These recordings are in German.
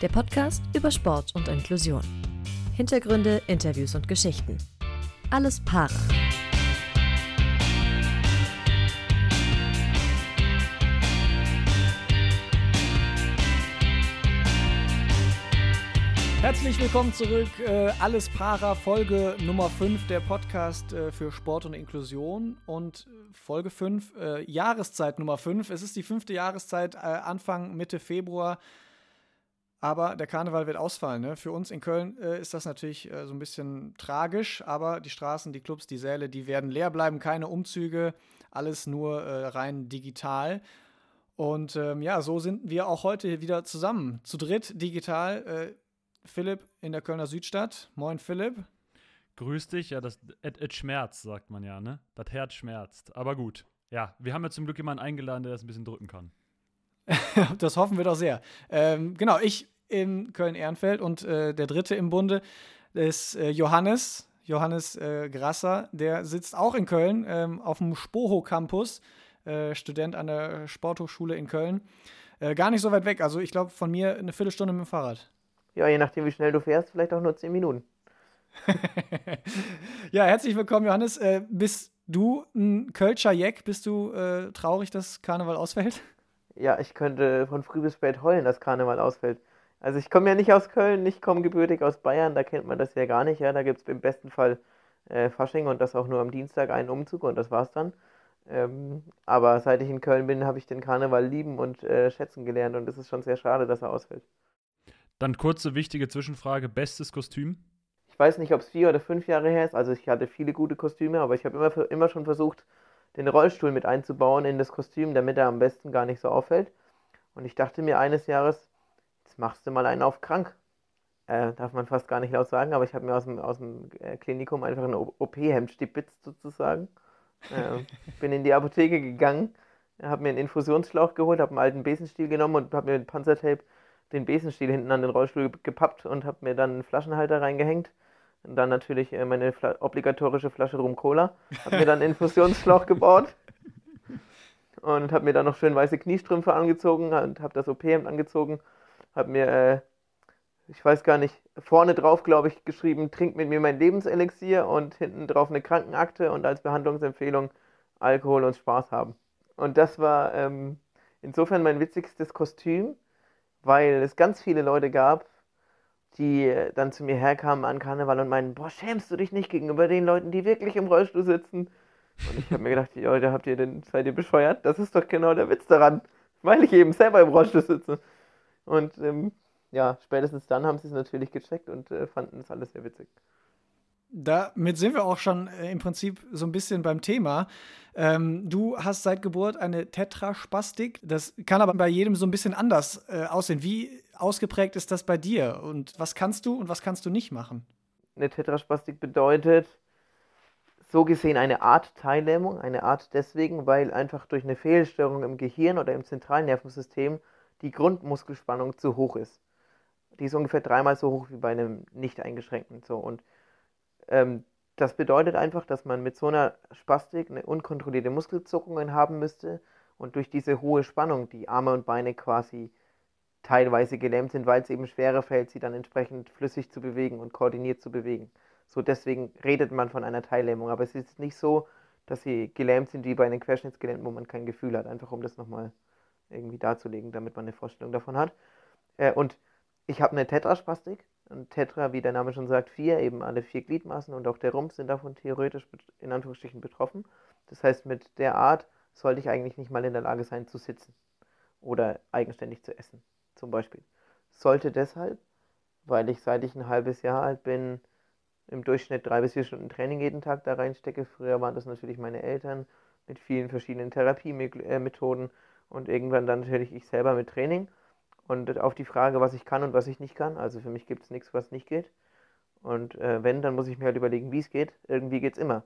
der Podcast über Sport und Inklusion. Hintergründe, Interviews und Geschichten. Alles Para. Herzlich willkommen zurück. Äh, Alles Para, Folge Nummer 5 der Podcast äh, für Sport und Inklusion. Und äh, Folge 5, äh, Jahreszeit Nummer 5. Es ist die fünfte Jahreszeit, äh, Anfang, Mitte Februar. Aber der Karneval wird ausfallen. Ne? Für uns in Köln äh, ist das natürlich äh, so ein bisschen tragisch, aber die Straßen, die Clubs, die Säle, die werden leer bleiben, keine Umzüge, alles nur äh, rein digital. Und ähm, ja, so sind wir auch heute wieder zusammen, zu dritt digital. Äh, Philipp in der Kölner Südstadt. Moin, Philipp. Grüß dich, ja, das et, schmerzt, sagt man ja, ne? Das Herz schmerzt. Aber gut. Ja, wir haben ja zum Glück jemanden eingeladen, der das ein bisschen drücken kann. das hoffen wir doch sehr. Ähm, genau, ich in Köln-Ehrenfeld und äh, der dritte im Bunde ist äh, Johannes, Johannes äh, Grasser, der sitzt auch in Köln ähm, auf dem Spoho Campus, äh, Student an der Sporthochschule in Köln. Äh, gar nicht so weit weg, also ich glaube von mir eine Viertelstunde mit dem Fahrrad. Ja, je nachdem, wie schnell du fährst, vielleicht auch nur zehn Minuten. ja, herzlich willkommen, Johannes. Äh, bist du ein Kölscher Jeck? Bist du traurig, dass Karneval ausfällt? Ja, ich könnte von früh bis spät heulen, dass Karneval ausfällt. Also ich komme ja nicht aus Köln, ich komme gebürtig aus Bayern, da kennt man das ja gar nicht. Ja, da gibt es im besten Fall äh, Fasching und das auch nur am Dienstag einen Umzug und das war's dann. Ähm, aber seit ich in Köln bin, habe ich den Karneval lieben und äh, schätzen gelernt und es ist schon sehr schade, dass er ausfällt. Dann kurze wichtige Zwischenfrage: Bestes Kostüm? Ich weiß nicht, ob es vier oder fünf Jahre her ist. Also ich hatte viele gute Kostüme, aber ich habe immer, immer schon versucht, den Rollstuhl mit einzubauen in das Kostüm, damit er am besten gar nicht so auffällt. Und ich dachte mir eines Jahres, jetzt machst du mal einen auf krank. Äh, darf man fast gar nicht laut sagen, aber ich habe mir aus dem, aus dem äh, Klinikum einfach ein OP-Hemd stibitzt sozusagen. Äh, bin in die Apotheke gegangen, habe mir einen Infusionsschlauch geholt, habe einen alten Besenstiel genommen und habe mir mit Panzertape den Besenstiel hinten an den Rollstuhl gepappt und habe mir dann einen Flaschenhalter reingehängt dann natürlich äh, meine Fla obligatorische Flasche Rum Cola. Hab mir dann einen Infusionsschlauch gebaut. Und hab mir dann noch schön weiße Kniestrümpfe angezogen und hab das OP-Hemd angezogen. Hab mir, äh, ich weiß gar nicht, vorne drauf, glaube ich, geschrieben, trink mit mir mein Lebenselixier und hinten drauf eine Krankenakte und als Behandlungsempfehlung Alkohol und Spaß haben. Und das war ähm, insofern mein witzigstes Kostüm, weil es ganz viele Leute gab, die dann zu mir herkamen an Karneval und meinen, boah, schämst du dich nicht gegenüber den Leuten, die wirklich im Rollstuhl sitzen? Und ich habe mir gedacht, Leute, habt ihr denn, seid ihr bescheuert? Das ist doch genau der Witz daran, weil ich eben selber im Rollstuhl sitze. Und ähm, ja, spätestens dann haben sie es natürlich gecheckt und äh, fanden es alles sehr witzig. Damit sind wir auch schon äh, im Prinzip so ein bisschen beim Thema. Ähm, du hast seit Geburt eine Tetraspastik. Das kann aber bei jedem so ein bisschen anders äh, aussehen. Wie ausgeprägt ist das bei dir? Und was kannst du und was kannst du nicht machen? Eine Tetraspastik bedeutet so gesehen eine Art Teillähmung. Eine Art deswegen, weil einfach durch eine Fehlstörung im Gehirn oder im Zentralnervensystem die Grundmuskelspannung zu hoch ist. Die ist ungefähr dreimal so hoch wie bei einem nicht eingeschränkten. So. Und ähm, das bedeutet einfach, dass man mit so einer Spastik eine unkontrollierte Muskelzuckungen haben müsste und durch diese hohe Spannung die Arme und Beine quasi teilweise gelähmt sind, weil es eben schwerer fällt, sie dann entsprechend flüssig zu bewegen und koordiniert zu bewegen. So deswegen redet man von einer Teillähmung, aber es ist nicht so, dass sie gelähmt sind wie bei einem Querschnittsgelähmten, wo man kein Gefühl hat, einfach um das nochmal irgendwie darzulegen, damit man eine Vorstellung davon hat. Äh, und ich habe eine Tetraspastik, und Tetra, wie der Name schon sagt, vier, eben alle vier Gliedmaßen und auch der Rumpf sind davon theoretisch in Anführungsstrichen betroffen. Das heißt, mit der Art sollte ich eigentlich nicht mal in der Lage sein zu sitzen oder eigenständig zu essen, zum Beispiel. Sollte deshalb, weil ich seit ich ein halbes Jahr alt bin, im Durchschnitt drei bis vier Stunden Training jeden Tag da reinstecke. Früher waren das natürlich meine Eltern mit vielen verschiedenen Therapiemethoden und irgendwann dann natürlich ich selber mit Training. Und auf die Frage, was ich kann und was ich nicht kann, also für mich gibt es nichts, was nicht geht. Und äh, wenn, dann muss ich mir halt überlegen, wie es geht. Irgendwie geht es immer.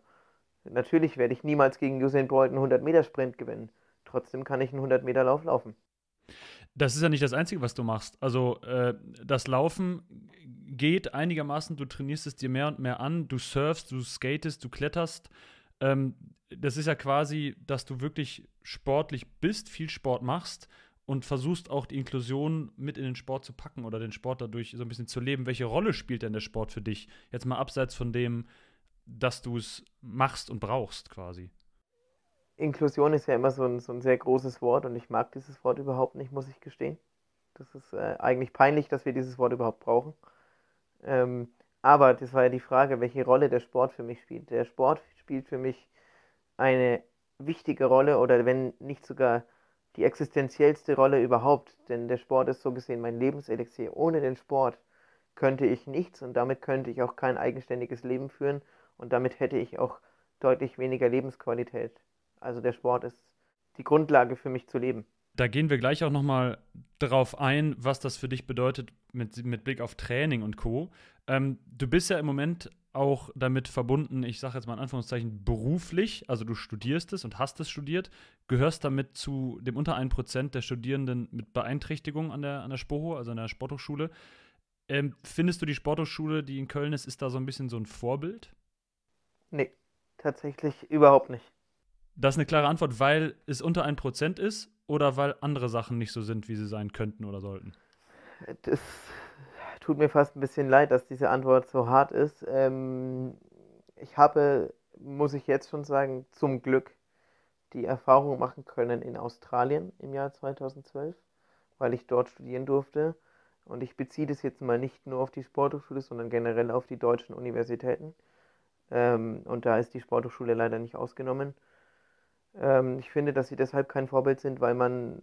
Natürlich werde ich niemals gegen Usain Bolt einen 100-Meter-Sprint gewinnen. Trotzdem kann ich einen 100-Meter-Lauf laufen. Das ist ja nicht das Einzige, was du machst. Also äh, das Laufen geht einigermaßen, du trainierst es dir mehr und mehr an, du surfst, du skatest, du kletterst. Ähm, das ist ja quasi, dass du wirklich sportlich bist, viel Sport machst und versuchst auch die Inklusion mit in den Sport zu packen oder den Sport dadurch so ein bisschen zu leben. Welche Rolle spielt denn der Sport für dich? Jetzt mal abseits von dem, dass du es machst und brauchst quasi. Inklusion ist ja immer so ein, so ein sehr großes Wort und ich mag dieses Wort überhaupt nicht, muss ich gestehen. Das ist äh, eigentlich peinlich, dass wir dieses Wort überhaupt brauchen. Ähm, aber das war ja die Frage, welche Rolle der Sport für mich spielt. Der Sport spielt für mich eine wichtige Rolle oder wenn nicht sogar die existenziellste Rolle überhaupt, denn der Sport ist so gesehen mein Lebenselixier. Ohne den Sport könnte ich nichts und damit könnte ich auch kein eigenständiges Leben führen und damit hätte ich auch deutlich weniger Lebensqualität. Also der Sport ist die Grundlage für mich zu leben. Da gehen wir gleich auch nochmal darauf ein, was das für dich bedeutet mit, mit Blick auf Training und Co. Ähm, du bist ja im Moment auch damit verbunden, ich sage jetzt mal in Anführungszeichen, beruflich, also du studierst es und hast es studiert, gehörst damit zu dem unter 1% der Studierenden mit Beeinträchtigung an der, an der SPOHO, also an der Sporthochschule. Ähm, findest du die Sporthochschule, die in Köln ist, ist da so ein bisschen so ein Vorbild? Nee, tatsächlich überhaupt nicht. Das ist eine klare Antwort, weil es unter 1% ist oder weil andere Sachen nicht so sind, wie sie sein könnten oder sollten? Das tut mir fast ein bisschen leid, dass diese Antwort so hart ist. Ähm, ich habe, muss ich jetzt schon sagen, zum Glück die Erfahrung machen können in Australien im Jahr 2012, weil ich dort studieren durfte. Und ich beziehe das jetzt mal nicht nur auf die Sporthochschule, sondern generell auf die deutschen Universitäten. Ähm, und da ist die Sporthochschule leider nicht ausgenommen. Ähm, ich finde, dass sie deshalb kein Vorbild sind, weil man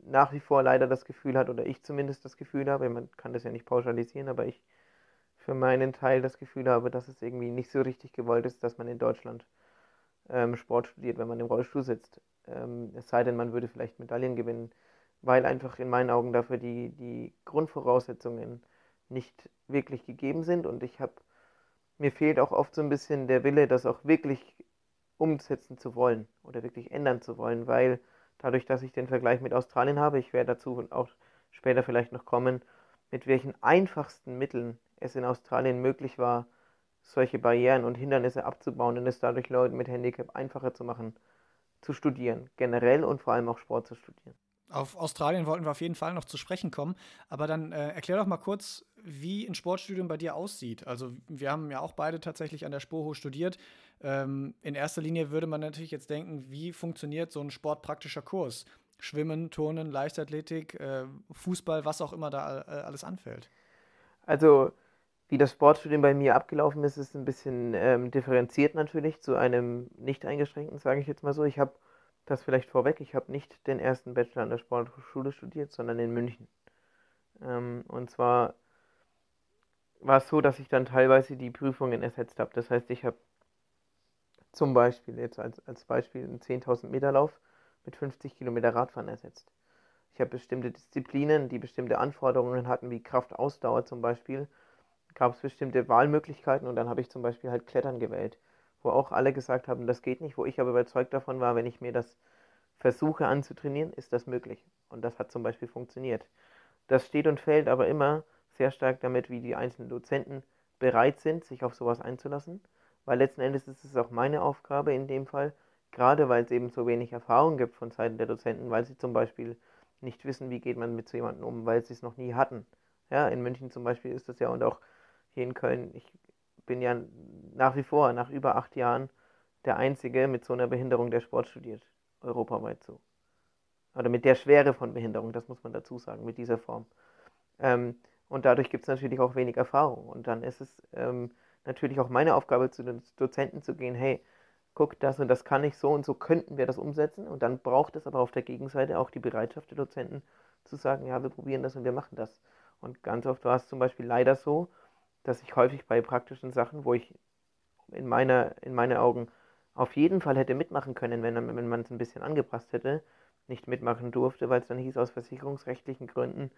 nach wie vor leider das Gefühl hat, oder ich zumindest das Gefühl habe, man kann das ja nicht pauschalisieren, aber ich für meinen Teil das Gefühl habe, dass es irgendwie nicht so richtig gewollt ist, dass man in Deutschland ähm, Sport studiert, wenn man im Rollstuhl sitzt. Ähm, es sei denn, man würde vielleicht Medaillen gewinnen, weil einfach in meinen Augen dafür die, die Grundvoraussetzungen nicht wirklich gegeben sind und ich habe mir fehlt auch oft so ein bisschen der Wille, das auch wirklich umsetzen zu wollen oder wirklich ändern zu wollen, weil dadurch, dass ich den Vergleich mit Australien habe, ich werde dazu auch später vielleicht noch kommen, mit welchen einfachsten Mitteln es in Australien möglich war, solche Barrieren und Hindernisse abzubauen und es dadurch Leuten mit Handicap einfacher zu machen, zu studieren, generell und vor allem auch Sport zu studieren. Auf Australien wollten wir auf jeden Fall noch zu sprechen kommen. Aber dann äh, erklär doch mal kurz, wie ein Sportstudium bei dir aussieht. Also, wir haben ja auch beide tatsächlich an der Spoho studiert. Ähm, in erster Linie würde man natürlich jetzt denken, wie funktioniert so ein sportpraktischer Kurs? Schwimmen, Turnen, Leichtathletik, äh, Fußball, was auch immer da äh, alles anfällt. Also, wie das Sportstudium bei mir abgelaufen ist, ist ein bisschen ähm, differenziert natürlich zu einem nicht eingeschränkten, sage ich jetzt mal so. Ich habe das vielleicht vorweg, ich habe nicht den ersten Bachelor an der Sportschule studiert, sondern in München. Ähm, und zwar war es so, dass ich dann teilweise die Prüfungen ersetzt habe. Das heißt, ich habe zum Beispiel jetzt als, als Beispiel einen 10.000 Meter Lauf mit 50 Kilometer Radfahren ersetzt. Ich habe bestimmte Disziplinen, die bestimmte Anforderungen hatten, wie Kraftausdauer zum Beispiel, gab es bestimmte Wahlmöglichkeiten und dann habe ich zum Beispiel halt Klettern gewählt wo auch alle gesagt haben, das geht nicht, wo ich aber überzeugt davon war, wenn ich mir das versuche anzutrainieren, ist das möglich. Und das hat zum Beispiel funktioniert. Das steht und fällt aber immer sehr stark damit, wie die einzelnen Dozenten bereit sind, sich auf sowas einzulassen, weil letzten Endes ist es auch meine Aufgabe in dem Fall, gerade weil es eben so wenig Erfahrung gibt von Seiten der Dozenten, weil sie zum Beispiel nicht wissen, wie geht man mit so jemandem um, weil sie es noch nie hatten. Ja, in München zum Beispiel ist das ja und auch hier in Köln, ich bin ja nach wie vor, nach über acht Jahren, der Einzige mit so einer Behinderung, der Sport studiert. Europaweit so. Oder mit der Schwere von Behinderung, das muss man dazu sagen, mit dieser Form. Ähm, und dadurch gibt es natürlich auch wenig Erfahrung. Und dann ist es ähm, natürlich auch meine Aufgabe, zu den Dozenten zu gehen, hey, guck, das und das kann ich so und so könnten wir das umsetzen. Und dann braucht es aber auf der Gegenseite auch die Bereitschaft der Dozenten zu sagen, ja, wir probieren das und wir machen das. Und ganz oft war es zum Beispiel leider so, dass ich häufig bei praktischen Sachen, wo ich in, meiner, in meinen Augen auf jeden Fall hätte mitmachen können, wenn, wenn man es ein bisschen angepasst hätte, nicht mitmachen durfte, weil es dann hieß, aus versicherungsrechtlichen Gründen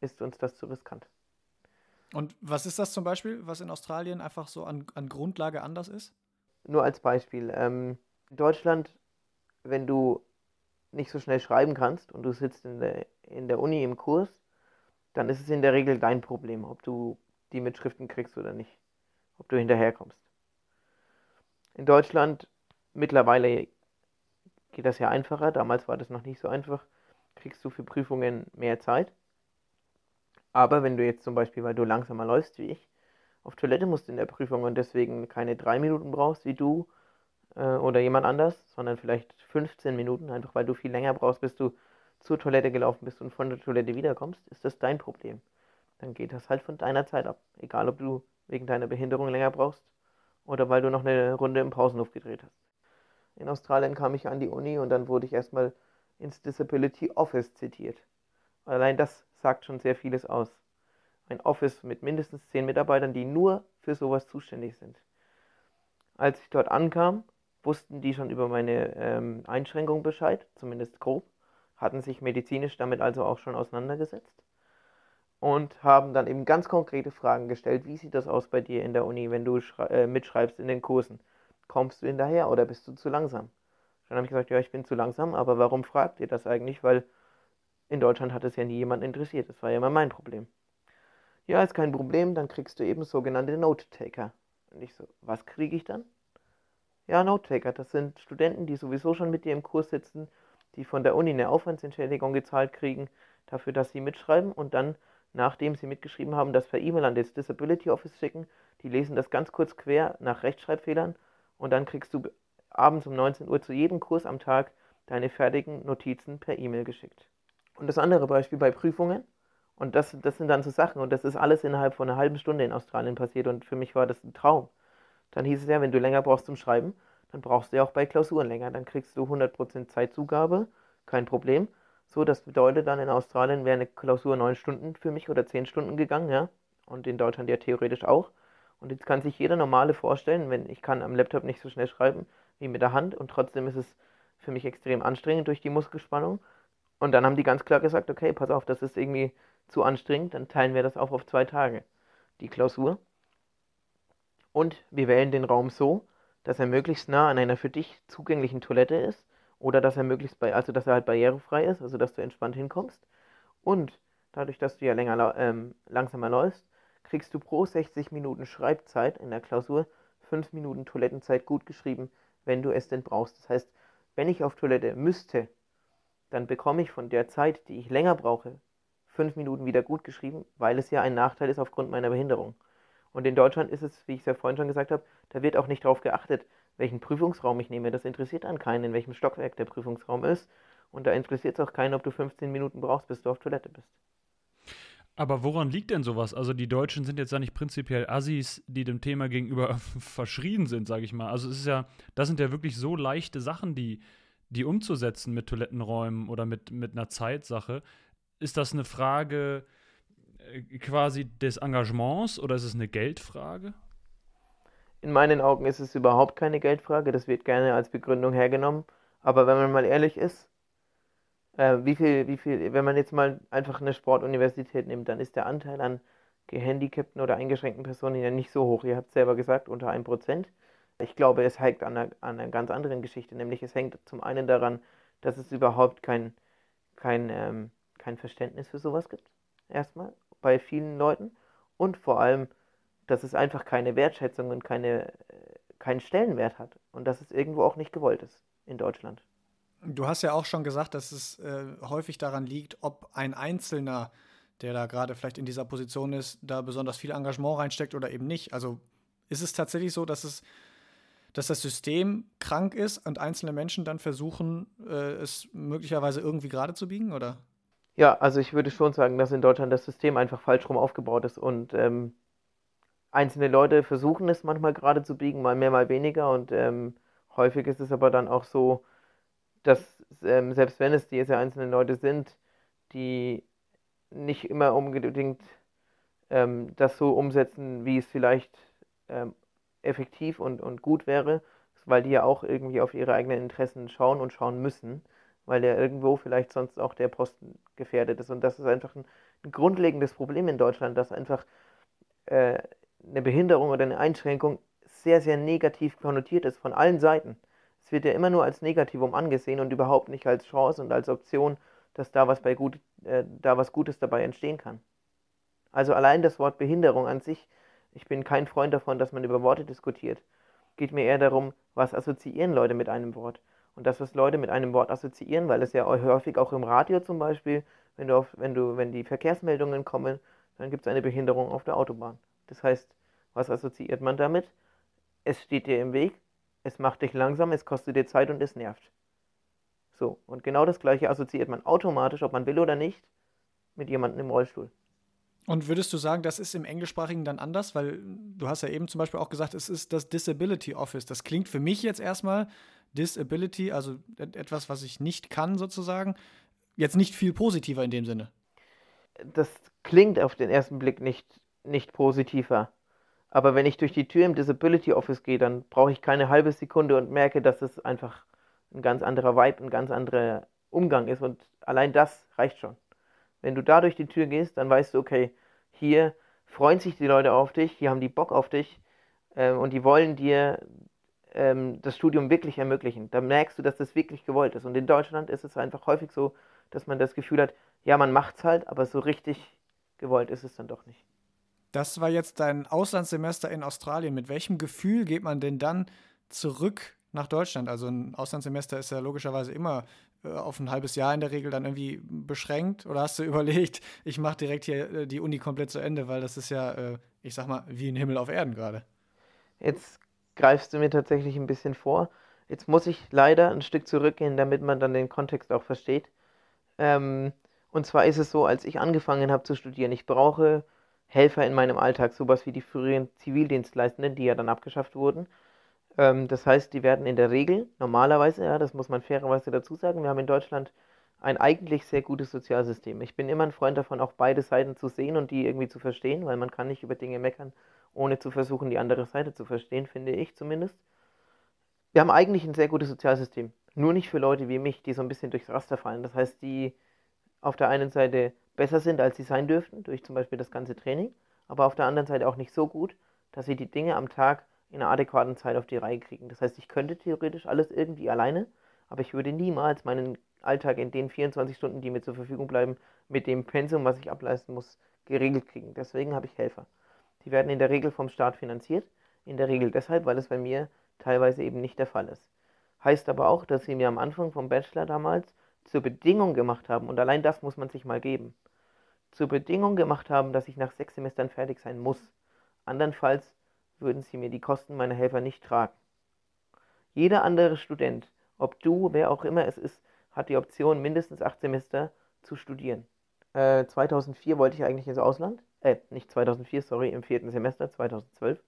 ist uns das zu riskant. Und was ist das zum Beispiel, was in Australien einfach so an, an Grundlage anders ist? Nur als Beispiel. Ähm, in Deutschland, wenn du nicht so schnell schreiben kannst und du sitzt in der, in der Uni im Kurs, dann ist es in der Regel dein Problem, ob du die Mitschriften kriegst oder nicht. Ob du hinterherkommst. In Deutschland mittlerweile geht das ja einfacher. Damals war das noch nicht so einfach. kriegst du für Prüfungen mehr Zeit. Aber wenn du jetzt zum Beispiel, weil du langsamer läufst wie ich, auf Toilette musst in der Prüfung und deswegen keine drei Minuten brauchst wie du äh, oder jemand anders, sondern vielleicht 15 Minuten, einfach weil du viel länger brauchst, bis du zur Toilette gelaufen bist und von der Toilette wiederkommst, ist das dein Problem. Dann geht das halt von deiner Zeit ab. Egal, ob du wegen deiner Behinderung länger brauchst oder weil du noch eine Runde im Pausenhof gedreht hast. In Australien kam ich an die Uni und dann wurde ich erstmal ins Disability Office zitiert. Allein das sagt schon sehr vieles aus. Ein Office mit mindestens zehn Mitarbeitern, die nur für sowas zuständig sind. Als ich dort ankam, wussten die schon über meine ähm, Einschränkung Bescheid, zumindest grob, hatten sich medizinisch damit also auch schon auseinandergesetzt und haben dann eben ganz konkrete Fragen gestellt. Wie sieht das aus bei dir in der Uni, wenn du äh, mitschreibst in den Kursen? Kommst du hinterher oder bist du zu langsam? Dann habe ich gesagt, ja, ich bin zu langsam, aber warum fragt ihr das eigentlich? Weil in Deutschland hat es ja nie jemand interessiert. Das war ja immer mein Problem. Ja, ist kein Problem, dann kriegst du eben sogenannte Note-Taker. Und ich so, was kriege ich dann? Ja, Note-Taker, das sind Studenten, die sowieso schon mit dir im Kurs sitzen, die von der Uni eine Aufwandsentschädigung gezahlt kriegen, dafür, dass sie mitschreiben und dann, nachdem sie mitgeschrieben haben, das per E-Mail an das Disability Office schicken. Die lesen das ganz kurz quer nach Rechtschreibfehlern und dann kriegst du abends um 19 Uhr zu jedem Kurs am Tag deine fertigen Notizen per E-Mail geschickt. Und das andere Beispiel bei Prüfungen, und das, das sind dann so Sachen, und das ist alles innerhalb von einer halben Stunde in Australien passiert, und für mich war das ein Traum. Dann hieß es ja, wenn du länger brauchst zum Schreiben, dann brauchst du ja auch bei Klausuren länger. Dann kriegst du 100% Zeitzugabe, kein Problem. So, das bedeutet dann in Australien wäre eine Klausur 9 Stunden für mich oder 10 Stunden gegangen, ja. Und in Deutschland ja theoretisch auch. Und jetzt kann sich jeder normale vorstellen, wenn ich kann am Laptop nicht so schnell schreiben wie mit der Hand und trotzdem ist es für mich extrem anstrengend durch die Muskelspannung. Und dann haben die ganz klar gesagt, okay, pass auf, das ist irgendwie zu anstrengend, dann teilen wir das auf auf zwei Tage, die Klausur. Und wir wählen den Raum so, dass er möglichst nah an einer für dich zugänglichen Toilette ist oder dass er möglichst bei, also dass er halt barrierefrei ist, also dass du entspannt hinkommst. Und dadurch, dass du ja länger ähm, langsamer läufst, kriegst du pro 60 Minuten Schreibzeit in der Klausur 5 Minuten Toilettenzeit gut geschrieben, wenn du es denn brauchst. Das heißt, wenn ich auf Toilette müsste, dann bekomme ich von der Zeit, die ich länger brauche, 5 Minuten wieder gut geschrieben, weil es ja ein Nachteil ist aufgrund meiner Behinderung. Und in Deutschland ist es, wie ich es ja vorhin schon gesagt habe, da wird auch nicht darauf geachtet, welchen Prüfungsraum ich nehme. Das interessiert an keinen, in welchem Stockwerk der Prüfungsraum ist. Und da interessiert es auch keinen, ob du 15 Minuten brauchst, bis du auf Toilette bist. Aber woran liegt denn sowas? Also die Deutschen sind jetzt ja nicht prinzipiell Assis, die dem Thema gegenüber verschrien sind, sage ich mal. Also es ist ja, das sind ja wirklich so leichte Sachen, die, die umzusetzen mit Toilettenräumen oder mit, mit einer Zeitsache. Ist das eine Frage äh, quasi des Engagements oder ist es eine Geldfrage? In meinen Augen ist es überhaupt keine Geldfrage. Das wird gerne als Begründung hergenommen. Aber wenn man mal ehrlich ist, äh, wie viel, wie viel, wenn man jetzt mal einfach eine Sportuniversität nimmt, dann ist der Anteil an gehandicapten oder eingeschränkten Personen ja nicht so hoch. Ihr habt selber gesagt, unter 1%. Ich glaube, es hängt an einer, an einer ganz anderen Geschichte, nämlich es hängt zum einen daran, dass es überhaupt kein, kein, ähm, kein Verständnis für sowas gibt, erstmal, bei vielen Leuten. Und vor allem, dass es einfach keine Wertschätzung und keine, äh, keinen Stellenwert hat. Und dass es irgendwo auch nicht gewollt ist in Deutschland. Du hast ja auch schon gesagt, dass es äh, häufig daran liegt, ob ein Einzelner, der da gerade vielleicht in dieser Position ist, da besonders viel Engagement reinsteckt oder eben nicht. Also ist es tatsächlich so, dass es dass das System krank ist und einzelne Menschen dann versuchen, äh, es möglicherweise irgendwie gerade zu biegen, oder? Ja, also ich würde schon sagen, dass in Deutschland das System einfach falsch rum aufgebaut ist und ähm, einzelne Leute versuchen es manchmal gerade zu biegen, mal mehr, mal weniger und ähm, häufig ist es aber dann auch so, dass ähm, selbst wenn es diese einzelnen Leute sind, die nicht immer unbedingt ähm, das so umsetzen, wie es vielleicht ähm, effektiv und, und gut wäre, weil die ja auch irgendwie auf ihre eigenen Interessen schauen und schauen müssen, weil ja irgendwo vielleicht sonst auch der Posten gefährdet ist. Und das ist einfach ein, ein grundlegendes Problem in Deutschland, dass einfach äh, eine Behinderung oder eine Einschränkung sehr, sehr negativ konnotiert ist von allen Seiten. Es wird ja immer nur als Negativum angesehen und überhaupt nicht als Chance und als Option, dass da was, bei gut, äh, da was Gutes dabei entstehen kann. Also allein das Wort Behinderung an sich, ich bin kein Freund davon, dass man über Worte diskutiert. Geht mir eher darum, was assoziieren Leute mit einem Wort. Und das, was Leute mit einem Wort assoziieren, weil es ja häufig auch im Radio zum Beispiel, wenn du auf, wenn du, wenn die Verkehrsmeldungen kommen, dann gibt es eine Behinderung auf der Autobahn. Das heißt, was assoziiert man damit? Es steht dir im Weg, es macht dich langsam, es kostet dir Zeit und es nervt. So, und genau das gleiche assoziiert man automatisch, ob man will oder nicht, mit jemandem im Rollstuhl. Und würdest du sagen, das ist im Englischsprachigen dann anders? Weil du hast ja eben zum Beispiel auch gesagt, es ist das Disability Office. Das klingt für mich jetzt erstmal Disability, also etwas, was ich nicht kann sozusagen, jetzt nicht viel positiver in dem Sinne. Das klingt auf den ersten Blick nicht, nicht positiver. Aber wenn ich durch die Tür im Disability Office gehe, dann brauche ich keine halbe Sekunde und merke, dass es einfach ein ganz anderer Vibe, ein ganz anderer Umgang ist. Und allein das reicht schon. Wenn du da durch die Tür gehst, dann weißt du, okay, hier freuen sich die Leute auf dich, hier haben die Bock auf dich äh, und die wollen dir ähm, das Studium wirklich ermöglichen. Da merkst du, dass das wirklich gewollt ist. Und in Deutschland ist es einfach häufig so, dass man das Gefühl hat, ja, man macht's halt, aber so richtig gewollt ist es dann doch nicht. Das war jetzt dein Auslandssemester in Australien. Mit welchem Gefühl geht man denn dann zurück nach Deutschland? Also ein Auslandssemester ist ja logischerweise immer auf ein halbes Jahr in der Regel dann irgendwie beschränkt? Oder hast du überlegt, ich mache direkt hier äh, die Uni komplett zu Ende, weil das ist ja, äh, ich sag mal, wie ein Himmel auf Erden gerade? Jetzt greifst du mir tatsächlich ein bisschen vor. Jetzt muss ich leider ein Stück zurückgehen, damit man dann den Kontext auch versteht. Ähm, und zwar ist es so, als ich angefangen habe zu studieren, ich brauche Helfer in meinem Alltag, sowas wie die früheren Zivildienstleistenden, die ja dann abgeschafft wurden. Ähm, das heißt, die werden in der Regel, normalerweise, ja, das muss man fairerweise dazu sagen, wir haben in Deutschland ein eigentlich sehr gutes Sozialsystem. Ich bin immer ein Freund davon, auch beide Seiten zu sehen und die irgendwie zu verstehen, weil man kann nicht über Dinge meckern, ohne zu versuchen, die andere Seite zu verstehen, finde ich zumindest. Wir haben eigentlich ein sehr gutes Sozialsystem. Nur nicht für Leute wie mich, die so ein bisschen durchs Raster fallen. Das heißt, die auf der einen Seite besser sind, als sie sein dürften, durch zum Beispiel das ganze Training, aber auf der anderen Seite auch nicht so gut, dass sie die Dinge am Tag in einer adäquaten Zeit auf die Reihe kriegen. Das heißt, ich könnte theoretisch alles irgendwie alleine, aber ich würde niemals meinen Alltag in den 24 Stunden, die mir zur Verfügung bleiben, mit dem Pensum, was ich ableisten muss, geregelt kriegen. Deswegen habe ich Helfer. Die werden in der Regel vom Staat finanziert. In der Regel deshalb, weil es bei mir teilweise eben nicht der Fall ist. Heißt aber auch, dass sie mir am Anfang vom Bachelor damals zur Bedingung gemacht haben, und allein das muss man sich mal geben, zur Bedingung gemacht haben, dass ich nach sechs Semestern fertig sein muss. Andernfalls würden sie mir die Kosten meiner Helfer nicht tragen. Jeder andere Student, ob du, wer auch immer es ist, hat die Option, mindestens acht Semester zu studieren. Äh, 2004 wollte ich eigentlich ins Ausland. Äh, nicht 2004, sorry, im vierten Semester, 2012.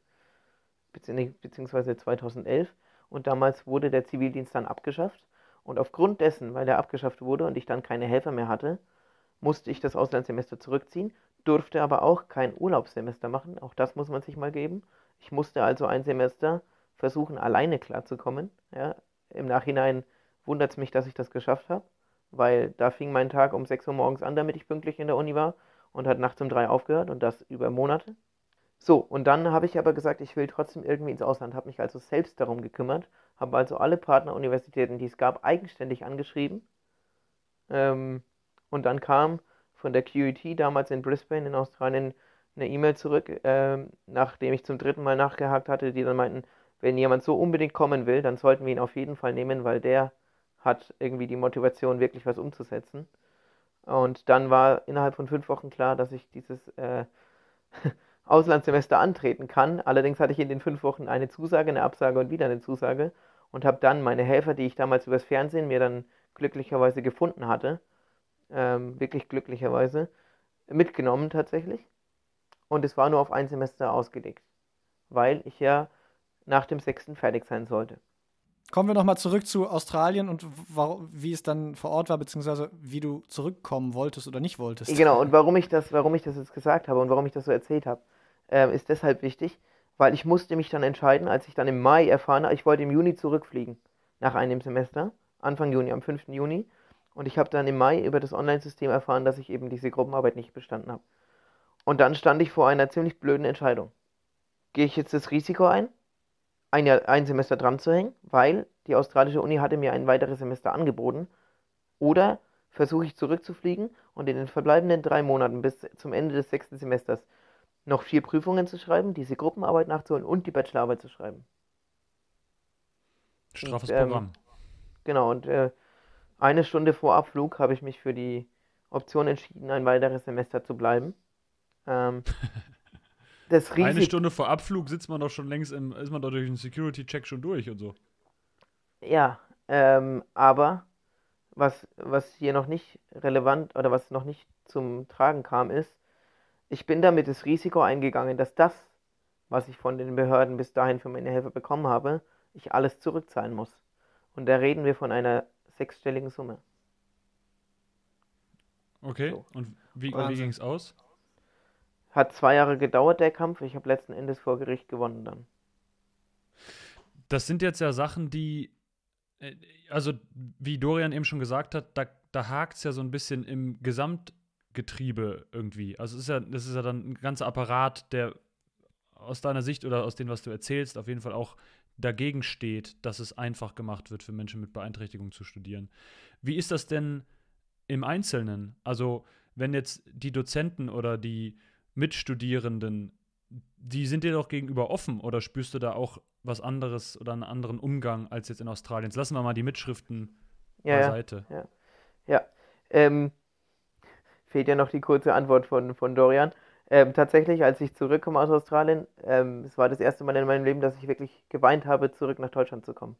Beziehungsweise 2011. Und damals wurde der Zivildienst dann abgeschafft. Und aufgrund dessen, weil der abgeschafft wurde und ich dann keine Helfer mehr hatte, musste ich das Auslandssemester zurückziehen, durfte aber auch kein Urlaubssemester machen. Auch das muss man sich mal geben. Ich musste also ein Semester versuchen, alleine klarzukommen. Ja. Im Nachhinein wundert es mich, dass ich das geschafft habe, weil da fing mein Tag um 6 Uhr morgens an, damit ich pünktlich in der Uni war und hat nachts um 3 aufgehört und das über Monate. So, und dann habe ich aber gesagt, ich will trotzdem irgendwie ins Ausland, habe mich also selbst darum gekümmert, habe also alle Partneruniversitäten, die es gab, eigenständig angeschrieben. Ähm, und dann kam von der QET damals in Brisbane in Australien eine E-Mail zurück, äh, nachdem ich zum dritten Mal nachgehakt hatte, die dann meinten, wenn jemand so unbedingt kommen will, dann sollten wir ihn auf jeden Fall nehmen, weil der hat irgendwie die Motivation, wirklich was umzusetzen. Und dann war innerhalb von fünf Wochen klar, dass ich dieses äh, Auslandssemester antreten kann. Allerdings hatte ich in den fünf Wochen eine Zusage, eine Absage und wieder eine Zusage und habe dann meine Helfer, die ich damals übers Fernsehen mir dann glücklicherweise gefunden hatte, ähm, wirklich glücklicherweise, mitgenommen tatsächlich und es war nur auf ein Semester ausgelegt, weil ich ja nach dem sechsten fertig sein sollte. Kommen wir nochmal zurück zu Australien und wie es dann vor Ort war, beziehungsweise wie du zurückkommen wolltest oder nicht wolltest. Genau, und warum ich das, warum ich das jetzt gesagt habe und warum ich das so erzählt habe, äh, ist deshalb wichtig, weil ich musste mich dann entscheiden, als ich dann im Mai erfahren habe, ich wollte im Juni zurückfliegen, nach einem Semester, Anfang Juni, am 5. Juni. Und ich habe dann im Mai über das Online-System erfahren, dass ich eben diese Gruppenarbeit nicht bestanden habe. Und dann stand ich vor einer ziemlich blöden Entscheidung. Gehe ich jetzt das Risiko ein, ein, Jahr, ein Semester dran zu hängen, weil die australische Uni hatte mir ein weiteres Semester angeboten, oder versuche ich zurückzufliegen und in den verbleibenden drei Monaten bis zum Ende des sechsten Semesters noch vier Prüfungen zu schreiben, diese Gruppenarbeit nachzuholen und die Bachelorarbeit zu schreiben. Straffes und, ähm, Programm. genau. Und äh, eine Stunde vor Abflug habe ich mich für die Option entschieden, ein weiteres Semester zu bleiben. Ähm, das Risik Eine Stunde vor Abflug sitzt man doch schon längst im, ist man doch durch den Security-Check schon durch und so. Ja, ähm, aber was, was hier noch nicht relevant oder was noch nicht zum Tragen kam, ist, ich bin damit das Risiko eingegangen, dass das, was ich von den Behörden bis dahin für meine Hilfe bekommen habe, ich alles zurückzahlen muss. Und da reden wir von einer sechsstelligen Summe. Okay, so. und wie, wie ging es aus? Hat zwei Jahre gedauert, der Kampf. Ich habe letzten Endes vor Gericht gewonnen dann. Das sind jetzt ja Sachen, die, äh, also wie Dorian eben schon gesagt hat, da, da hakt es ja so ein bisschen im Gesamtgetriebe irgendwie. Also es ist ja, das ist ja dann ein ganzer Apparat, der aus deiner Sicht oder aus dem, was du erzählst, auf jeden Fall auch dagegen steht, dass es einfach gemacht wird, für Menschen mit Beeinträchtigung zu studieren. Wie ist das denn im Einzelnen? Also, wenn jetzt die Dozenten oder die Mitstudierenden, die sind dir doch gegenüber offen oder spürst du da auch was anderes oder einen anderen Umgang als jetzt in Australien? Jetzt lassen wir mal die Mitschriften ja, beiseite. Ja, ja. ja. Ähm, fehlt ja noch die kurze Antwort von, von Dorian. Ähm, tatsächlich, als ich zurückkomme aus Australien, ähm, es war das erste Mal in meinem Leben, dass ich wirklich geweint habe, zurück nach Deutschland zu kommen.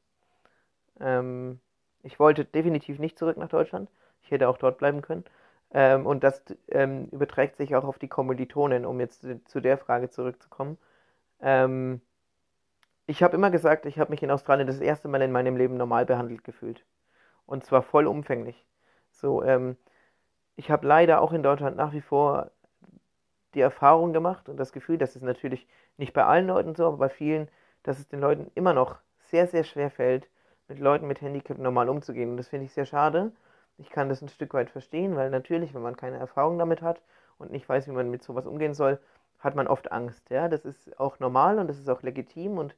Ähm, ich wollte definitiv nicht zurück nach Deutschland. Ich hätte auch dort bleiben können. Ähm, und das ähm, überträgt sich auch auf die Kommilitonen, um jetzt zu der Frage zurückzukommen. Ähm, ich habe immer gesagt, ich habe mich in Australien das erste Mal in meinem Leben normal behandelt gefühlt. Und zwar vollumfänglich. So, ich habe leider auch in Deutschland nach wie vor die Erfahrung gemacht und das Gefühl, dass es natürlich nicht bei allen Leuten so, aber bei vielen, dass es den Leuten immer noch sehr, sehr schwer fällt, mit Leuten mit Handicap normal umzugehen. Und das finde ich sehr schade. Ich kann das ein Stück weit verstehen, weil natürlich, wenn man keine Erfahrung damit hat und nicht weiß, wie man mit sowas umgehen soll, hat man oft Angst. Ja, das ist auch normal und das ist auch legitim und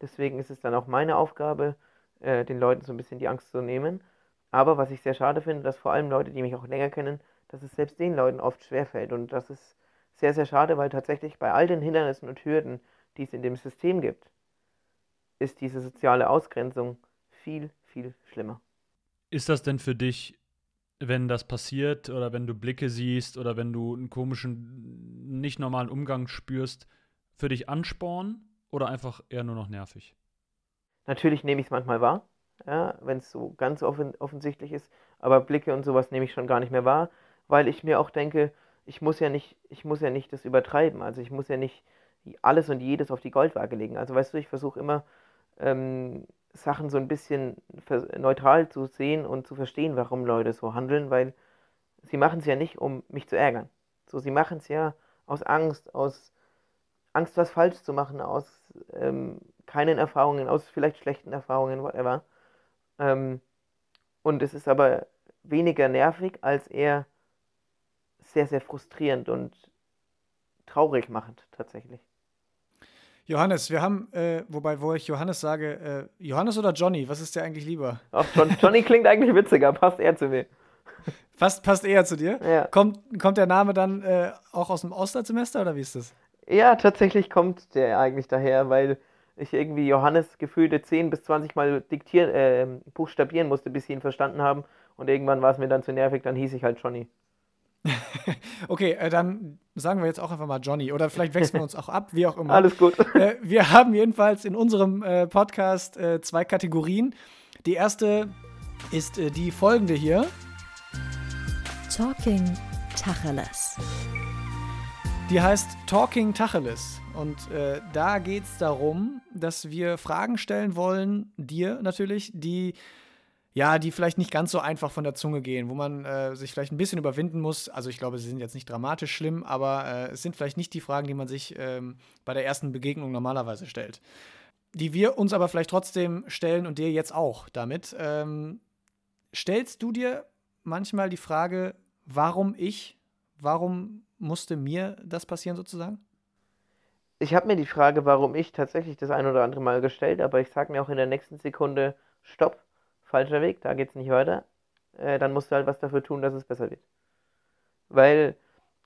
deswegen ist es dann auch meine Aufgabe, äh, den Leuten so ein bisschen die Angst zu nehmen. Aber was ich sehr schade finde, dass vor allem Leute, die mich auch länger kennen, dass es selbst den Leuten oft schwerfällt und das ist sehr, sehr schade, weil tatsächlich bei all den Hindernissen und Hürden, die es in dem System gibt, ist diese soziale Ausgrenzung viel, viel schlimmer. Ist das denn für dich, wenn das passiert oder wenn du Blicke siehst oder wenn du einen komischen, nicht normalen Umgang spürst, für dich Ansporn oder einfach eher nur noch nervig? Natürlich nehme ich es manchmal wahr, ja, wenn es so ganz offen, offensichtlich ist, aber Blicke und sowas nehme ich schon gar nicht mehr wahr, weil ich mir auch denke, ich muss ja nicht, ich muss ja nicht das übertreiben. Also ich muss ja nicht alles und jedes auf die Goldwaage legen. Also weißt du, ich versuche immer ähm, Sachen so ein bisschen neutral zu sehen und zu verstehen, warum Leute so handeln, weil sie machen es ja nicht, um mich zu ärgern. So, sie machen es ja aus Angst, aus Angst, was falsch zu machen, aus ähm, keinen Erfahrungen, aus vielleicht schlechten Erfahrungen, whatever. Ähm, und es ist aber weniger nervig als eher sehr, sehr frustrierend und traurig machend tatsächlich. Johannes, wir haben, äh, wobei, wo ich Johannes sage, äh, Johannes oder Johnny, was ist dir eigentlich lieber? Ach, John, Johnny klingt eigentlich witziger, passt eher zu mir. Passt, passt eher zu dir? Ja. Kommt, kommt der Name dann äh, auch aus dem Auslandssemester oder wie ist das? Ja, tatsächlich kommt der eigentlich daher, weil ich irgendwie Johannes gefühlte 10 bis 20 Mal diktieren, äh, buchstabieren musste, bis sie ihn verstanden haben. Und irgendwann war es mir dann zu nervig, dann hieß ich halt Johnny. okay, äh, dann sagen wir jetzt auch einfach mal Johnny. Oder vielleicht wechseln wir uns auch ab, wie auch immer. Alles gut. Äh, wir haben jedenfalls in unserem äh, Podcast äh, zwei Kategorien. Die erste ist äh, die folgende hier: Talking Tacheles. Die heißt Talking Tacheles. Und äh, da geht es darum, dass wir Fragen stellen wollen, dir natürlich, die ja, die vielleicht nicht ganz so einfach von der Zunge gehen, wo man äh, sich vielleicht ein bisschen überwinden muss. Also ich glaube, sie sind jetzt nicht dramatisch schlimm, aber äh, es sind vielleicht nicht die Fragen, die man sich ähm, bei der ersten Begegnung normalerweise stellt. Die wir uns aber vielleicht trotzdem stellen und dir jetzt auch damit. Ähm, stellst du dir manchmal die Frage, warum ich? Warum musste mir das passieren sozusagen? Ich habe mir die Frage, warum ich tatsächlich das ein oder andere Mal gestellt, aber ich sage mir auch in der nächsten Sekunde, stopp, falscher Weg, da geht es nicht weiter, äh, dann musst du halt was dafür tun, dass es besser wird. Weil,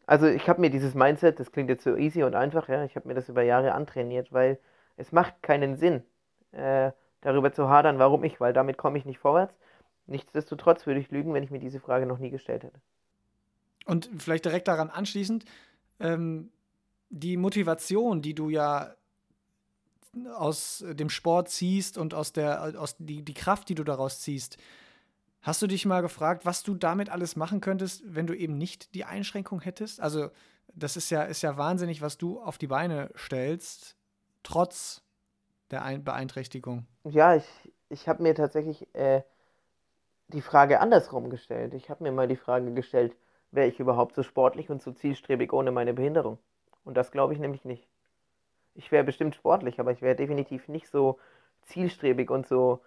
also ich habe mir dieses Mindset, das klingt jetzt so easy und einfach, ja, ich habe mir das über Jahre antrainiert, weil es macht keinen Sinn, äh, darüber zu hadern, warum ich, weil damit komme ich nicht vorwärts. Nichtsdestotrotz würde ich lügen, wenn ich mir diese Frage noch nie gestellt hätte. Und vielleicht direkt daran anschließend, ähm, die Motivation, die du ja aus dem Sport ziehst und aus der, aus die, die Kraft, die du daraus ziehst, hast du dich mal gefragt, was du damit alles machen könntest, wenn du eben nicht die Einschränkung hättest? Also, das ist ja, ist ja wahnsinnig, was du auf die Beine stellst, trotz der Ein Beeinträchtigung. Ja, ich, ich habe mir tatsächlich äh, die Frage andersrum gestellt. Ich habe mir mal die Frage gestellt, wäre ich überhaupt so sportlich und so zielstrebig ohne meine Behinderung? Und das glaube ich nämlich nicht. Ich wäre bestimmt sportlich, aber ich wäre definitiv nicht so zielstrebig und so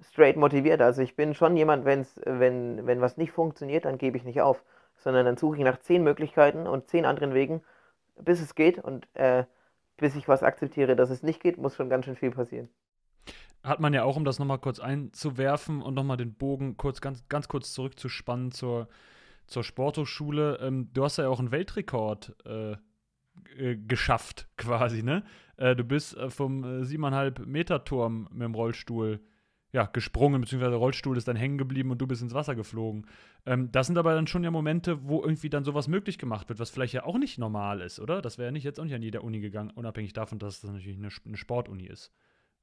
straight motiviert. Also ich bin schon jemand, wenn's, wenn, wenn was nicht funktioniert, dann gebe ich nicht auf, sondern dann suche ich nach zehn Möglichkeiten und zehn anderen Wegen, bis es geht und äh, bis ich was akzeptiere, dass es nicht geht, muss schon ganz schön viel passieren. Hat man ja auch, um das nochmal kurz einzuwerfen und nochmal den Bogen kurz, ganz, ganz kurz zurückzuspannen zur, zur Sporthochschule. Ähm, du hast ja auch einen Weltrekord äh, äh, geschafft, quasi, ne? Äh, du bist äh, vom äh, 7,5 Meter Turm mit dem Rollstuhl ja, gesprungen, beziehungsweise der Rollstuhl ist dann hängen geblieben und du bist ins Wasser geflogen. Ähm, das sind aber dann schon ja Momente, wo irgendwie dann sowas möglich gemacht wird, was vielleicht ja auch nicht normal ist, oder? Das wäre ja nicht jetzt auch nicht an jeder Uni gegangen, unabhängig davon, dass das natürlich eine, eine Sportuni ist,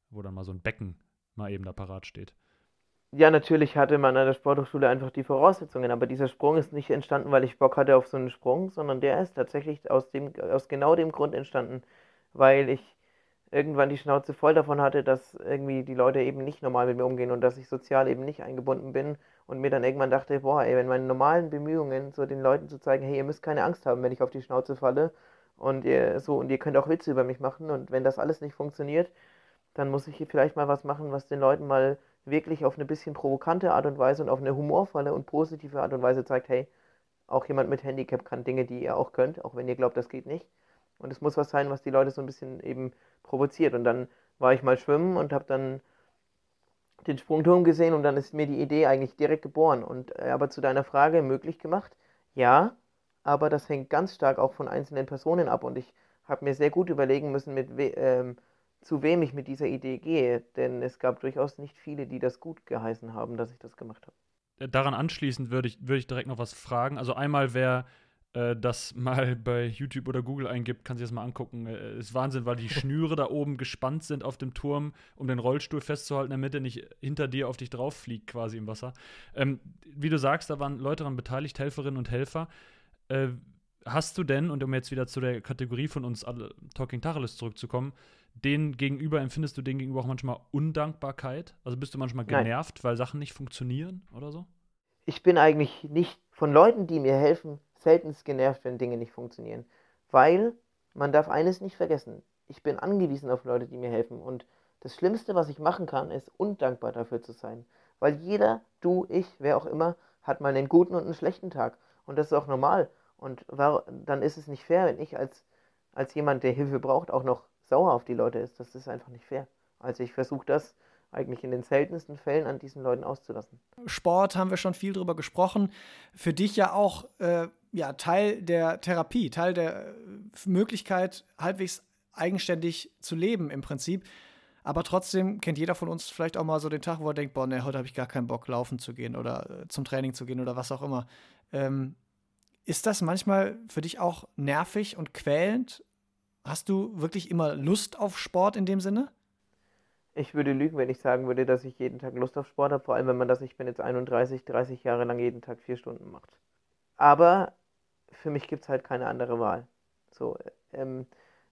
wo dann mal so ein Becken mal eben da parat steht. Ja, natürlich hatte man an der Sporthochschule einfach die Voraussetzungen, aber dieser Sprung ist nicht entstanden, weil ich Bock hatte auf so einen Sprung, sondern der ist tatsächlich aus dem, aus genau dem Grund entstanden, weil ich irgendwann die Schnauze voll davon hatte, dass irgendwie die Leute eben nicht normal mit mir umgehen und dass ich sozial eben nicht eingebunden bin und mir dann irgendwann dachte, boah, ey, wenn meine normalen Bemühungen, so den Leuten zu zeigen, hey, ihr müsst keine Angst haben, wenn ich auf die Schnauze falle und ihr so und ihr könnt auch Witze über mich machen und wenn das alles nicht funktioniert, dann muss ich hier vielleicht mal was machen, was den Leuten mal wirklich auf eine bisschen provokante Art und Weise und auf eine humorvolle und positive Art und Weise zeigt, hey, auch jemand mit Handicap kann Dinge, die ihr auch könnt, auch wenn ihr glaubt, das geht nicht. Und es muss was sein, was die Leute so ein bisschen eben provoziert. Und dann war ich mal schwimmen und habe dann den Sprungturm gesehen und dann ist mir die Idee eigentlich direkt geboren. Und äh, aber zu deiner Frage möglich gemacht, ja, aber das hängt ganz stark auch von einzelnen Personen ab. Und ich habe mir sehr gut überlegen müssen, mit ähm, zu wem ich mit dieser Idee gehe. Denn es gab durchaus nicht viele, die das gut geheißen haben, dass ich das gemacht habe. Äh, daran anschließend würde ich, würd ich direkt noch was fragen. Also einmal, wer äh, das mal bei YouTube oder Google eingibt, kann sich das mal angucken. Äh, ist Wahnsinn, weil die Schnüre da oben gespannt sind auf dem Turm, um den Rollstuhl festzuhalten, damit er nicht hinter dir auf dich drauf fliegt, quasi im Wasser. Ähm, wie du sagst, da waren Leute daran beteiligt, Helferinnen und Helfer. Äh, hast du denn, und um jetzt wieder zu der Kategorie von uns alle, Talking Tacheles zurückzukommen, den gegenüber, empfindest du den gegenüber auch manchmal Undankbarkeit? Also bist du manchmal genervt, Nein. weil Sachen nicht funktionieren oder so? Ich bin eigentlich nicht von Leuten, die mir helfen, seltenst genervt, wenn Dinge nicht funktionieren. Weil man darf eines nicht vergessen. Ich bin angewiesen auf Leute, die mir helfen. Und das Schlimmste, was ich machen kann, ist undankbar dafür zu sein. Weil jeder, du, ich, wer auch immer, hat mal einen guten und einen schlechten Tag. Und das ist auch normal. Und war, dann ist es nicht fair, wenn ich als, als jemand, der Hilfe braucht, auch noch sauer auf die Leute ist. Das ist einfach nicht fair. Also ich versuche das eigentlich in den seltensten Fällen an diesen Leuten auszulassen. Sport haben wir schon viel drüber gesprochen. Für dich ja auch äh, ja, Teil der Therapie, Teil der äh, Möglichkeit, halbwegs eigenständig zu leben im Prinzip. Aber trotzdem kennt jeder von uns vielleicht auch mal so den Tag, wo er denkt, boah, ne, heute habe ich gar keinen Bock, laufen zu gehen oder äh, zum Training zu gehen oder was auch immer. Ähm, ist das manchmal für dich auch nervig und quälend? Hast du wirklich immer Lust auf Sport in dem Sinne? Ich würde lügen, wenn ich sagen würde, dass ich jeden Tag Lust auf Sport habe, vor allem wenn man das, ich bin jetzt 31, 30 Jahre lang jeden Tag vier Stunden macht. Aber für mich gibt es halt keine andere Wahl. So, ähm,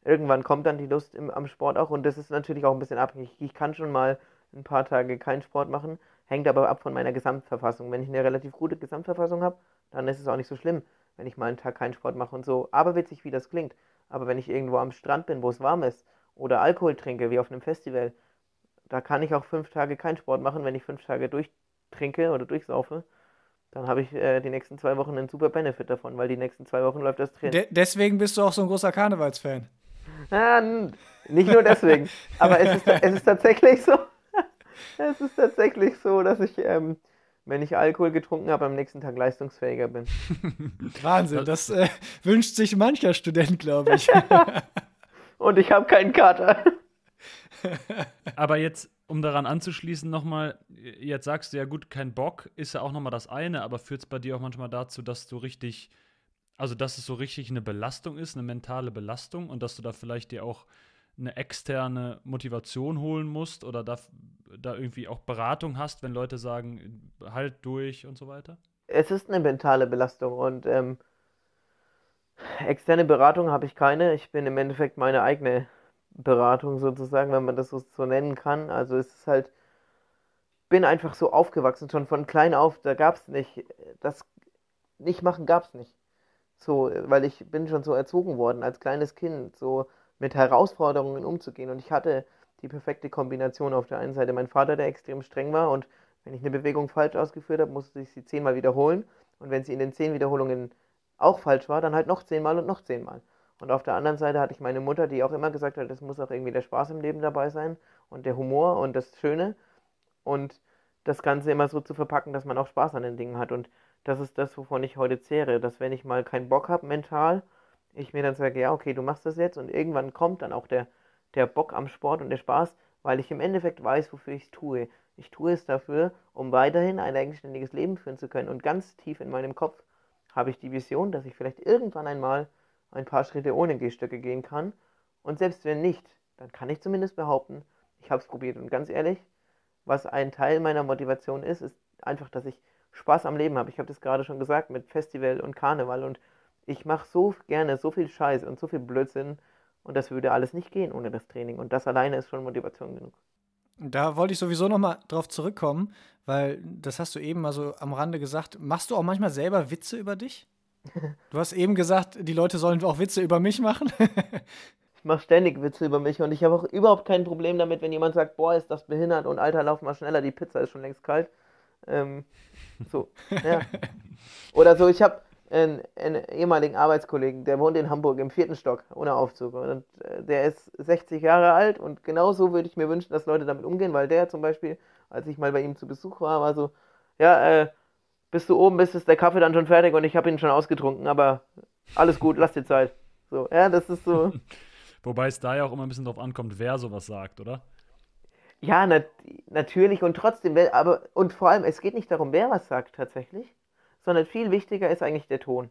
irgendwann kommt dann die Lust im, am Sport auch und das ist natürlich auch ein bisschen abhängig. Ich kann schon mal ein paar Tage keinen Sport machen, hängt aber ab von meiner Gesamtverfassung. Wenn ich eine relativ gute Gesamtverfassung habe, dann ist es auch nicht so schlimm, wenn ich mal einen Tag keinen Sport mache und so. Aber witzig, wie das klingt. Aber wenn ich irgendwo am Strand bin, wo es warm ist, oder Alkohol trinke, wie auf einem Festival, da kann ich auch fünf Tage keinen Sport machen, wenn ich fünf Tage durchtrinke oder durchsaufe. Dann habe ich äh, die nächsten zwei Wochen einen super Benefit davon, weil die nächsten zwei Wochen läuft das Training. De deswegen bist du auch so ein großer Karnevalsfan. Ah, nicht nur deswegen. aber es ist, es ist tatsächlich so. es ist tatsächlich so, dass ich, ähm, wenn ich Alkohol getrunken habe, am nächsten Tag leistungsfähiger bin. Wahnsinn, das äh, wünscht sich mancher Student, glaube ich. Und ich habe keinen Kater. Aber jetzt, um daran anzuschließen, nochmal, jetzt sagst du ja gut, kein Bock ist ja auch nochmal das eine, aber führt es bei dir auch manchmal dazu, dass du richtig, also dass es so richtig eine Belastung ist, eine mentale Belastung und dass du da vielleicht dir auch eine externe Motivation holen musst oder da, da irgendwie auch Beratung hast, wenn Leute sagen, halt durch und so weiter? Es ist eine mentale Belastung und ähm, externe Beratung habe ich keine. Ich bin im Endeffekt meine eigene Beratung sozusagen, wenn man das so, nennen kann. Also es ist halt, bin einfach so aufgewachsen, schon von klein auf, da gab es nicht, das nicht machen gab es nicht. So, weil ich bin schon so erzogen worden als kleines Kind, so mit Herausforderungen umzugehen. Und ich hatte die perfekte Kombination auf der einen Seite. Mein Vater, der extrem streng war und wenn ich eine Bewegung falsch ausgeführt habe, musste ich sie zehnmal wiederholen. Und wenn sie in den zehn Wiederholungen auch falsch war, dann halt noch zehnmal und noch zehnmal. Und auf der anderen Seite hatte ich meine Mutter, die auch immer gesagt hat, es muss auch irgendwie der Spaß im Leben dabei sein und der Humor und das Schöne. Und das Ganze immer so zu verpacken, dass man auch Spaß an den Dingen hat. Und das ist das, wovon ich heute zehre, dass wenn ich mal keinen Bock habe mental, ich mir dann sage, ja, okay, du machst das jetzt und irgendwann kommt dann auch der, der Bock am Sport und der Spaß, weil ich im Endeffekt weiß, wofür ich es tue. Ich tue es dafür, um weiterhin ein eigenständiges Leben führen zu können. Und ganz tief in meinem Kopf habe ich die Vision, dass ich vielleicht irgendwann einmal ein paar Schritte ohne Gehstöcke gehen kann. Und selbst wenn nicht, dann kann ich zumindest behaupten, ich habe es probiert. Und ganz ehrlich, was ein Teil meiner Motivation ist, ist einfach, dass ich Spaß am Leben habe. Ich habe das gerade schon gesagt mit Festival und Karneval und ich mache so gerne so viel Scheiß und so viel Blödsinn und das würde alles nicht gehen ohne das Training. Und das alleine ist schon Motivation genug. Da wollte ich sowieso noch mal drauf zurückkommen, weil das hast du eben mal so am Rande gesagt. Machst du auch manchmal selber Witze über dich? Du hast eben gesagt, die Leute sollen auch Witze über mich machen. ich mache ständig Witze über mich und ich habe auch überhaupt kein Problem damit, wenn jemand sagt, boah, ist das behindert und Alter, lauf mal schneller, die Pizza ist schon längst kalt. Ähm, so, ja. Oder so, ich habe einen, einen, ehemaligen Arbeitskollegen, der wohnt in Hamburg im vierten Stock ohne Aufzug. Und äh, der ist 60 Jahre alt und genau so würde ich mir wünschen, dass Leute damit umgehen, weil der zum Beispiel, als ich mal bei ihm zu Besuch war, war so, ja, äh, bis du oben bist, ist der Kaffee dann schon fertig und ich habe ihn schon ausgetrunken, aber alles gut, lass dir Zeit. So, ja, das ist so. Wobei es da ja auch immer ein bisschen drauf ankommt, wer sowas sagt, oder? Ja, nat natürlich und trotzdem, aber und vor allem, es geht nicht darum, wer was sagt tatsächlich, sondern viel wichtiger ist eigentlich der Ton.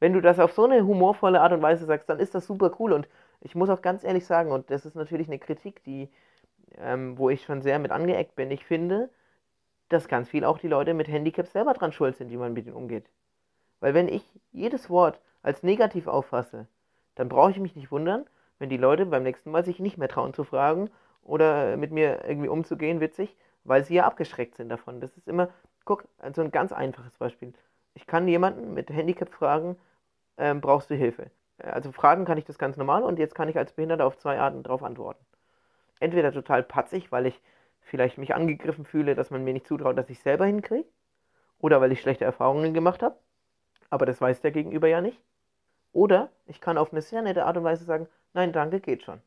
Wenn du das auf so eine humorvolle Art und Weise sagst, dann ist das super cool und ich muss auch ganz ehrlich sagen, und das ist natürlich eine Kritik, die, ähm, wo ich schon sehr mit angeeckt bin, ich finde, dass ganz viel auch die Leute mit Handicaps selber dran schuld sind, wie man mit ihnen umgeht. Weil wenn ich jedes Wort als negativ auffasse, dann brauche ich mich nicht wundern, wenn die Leute beim nächsten Mal sich nicht mehr trauen zu fragen oder mit mir irgendwie umzugehen, witzig, weil sie ja abgeschreckt sind davon. Das ist immer, guck, so ein ganz einfaches Beispiel. Ich kann jemanden mit Handicap fragen, ähm, brauchst du Hilfe? Also fragen kann ich das ganz normal und jetzt kann ich als Behinderter auf zwei Arten darauf antworten. Entweder total patzig, weil ich vielleicht mich angegriffen fühle, dass man mir nicht zutraut, dass ich selber hinkriege. Oder weil ich schlechte Erfahrungen gemacht habe. Aber das weiß der Gegenüber ja nicht. Oder ich kann auf eine sehr nette Art und Weise sagen, nein, danke, geht schon.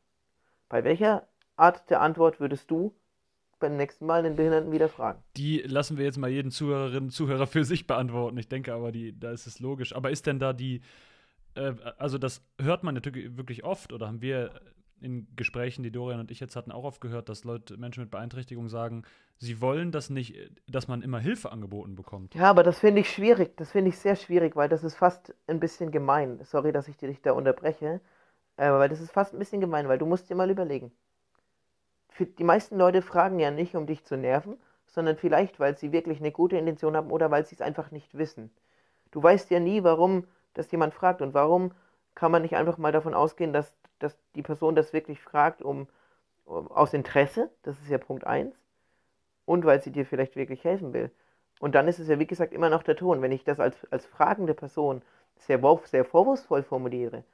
Bei welcher Art der Antwort würdest du beim nächsten Mal den Behinderten wieder fragen? Die lassen wir jetzt mal jeden Zuhörerinnen und Zuhörer für sich beantworten. Ich denke aber, die, da ist es logisch. Aber ist denn da die, äh, also das hört man natürlich wirklich oft oder haben wir in Gesprächen, die Dorian und ich jetzt hatten, auch oft gehört, dass Leute, Menschen mit Beeinträchtigung sagen, sie wollen das nicht, dass man immer Hilfe angeboten bekommt. Ja, aber das finde ich schwierig. Das finde ich sehr schwierig, weil das ist fast ein bisschen gemein. Sorry, dass ich dich da unterbreche. Äh, weil das ist fast ein bisschen gemein, weil du musst dir mal überlegen. Die meisten Leute fragen ja nicht, um dich zu nerven, sondern vielleicht, weil sie wirklich eine gute Intention haben oder weil sie es einfach nicht wissen. Du weißt ja nie, warum das jemand fragt und warum kann man nicht einfach mal davon ausgehen, dass dass die Person das wirklich fragt, um, um aus Interesse, das ist ja Punkt 1, und weil sie dir vielleicht wirklich helfen will. Und dann ist es ja, wie gesagt, immer noch der Ton. Wenn ich das als, als fragende Person sehr, sehr vorwurfsvoll formuliere,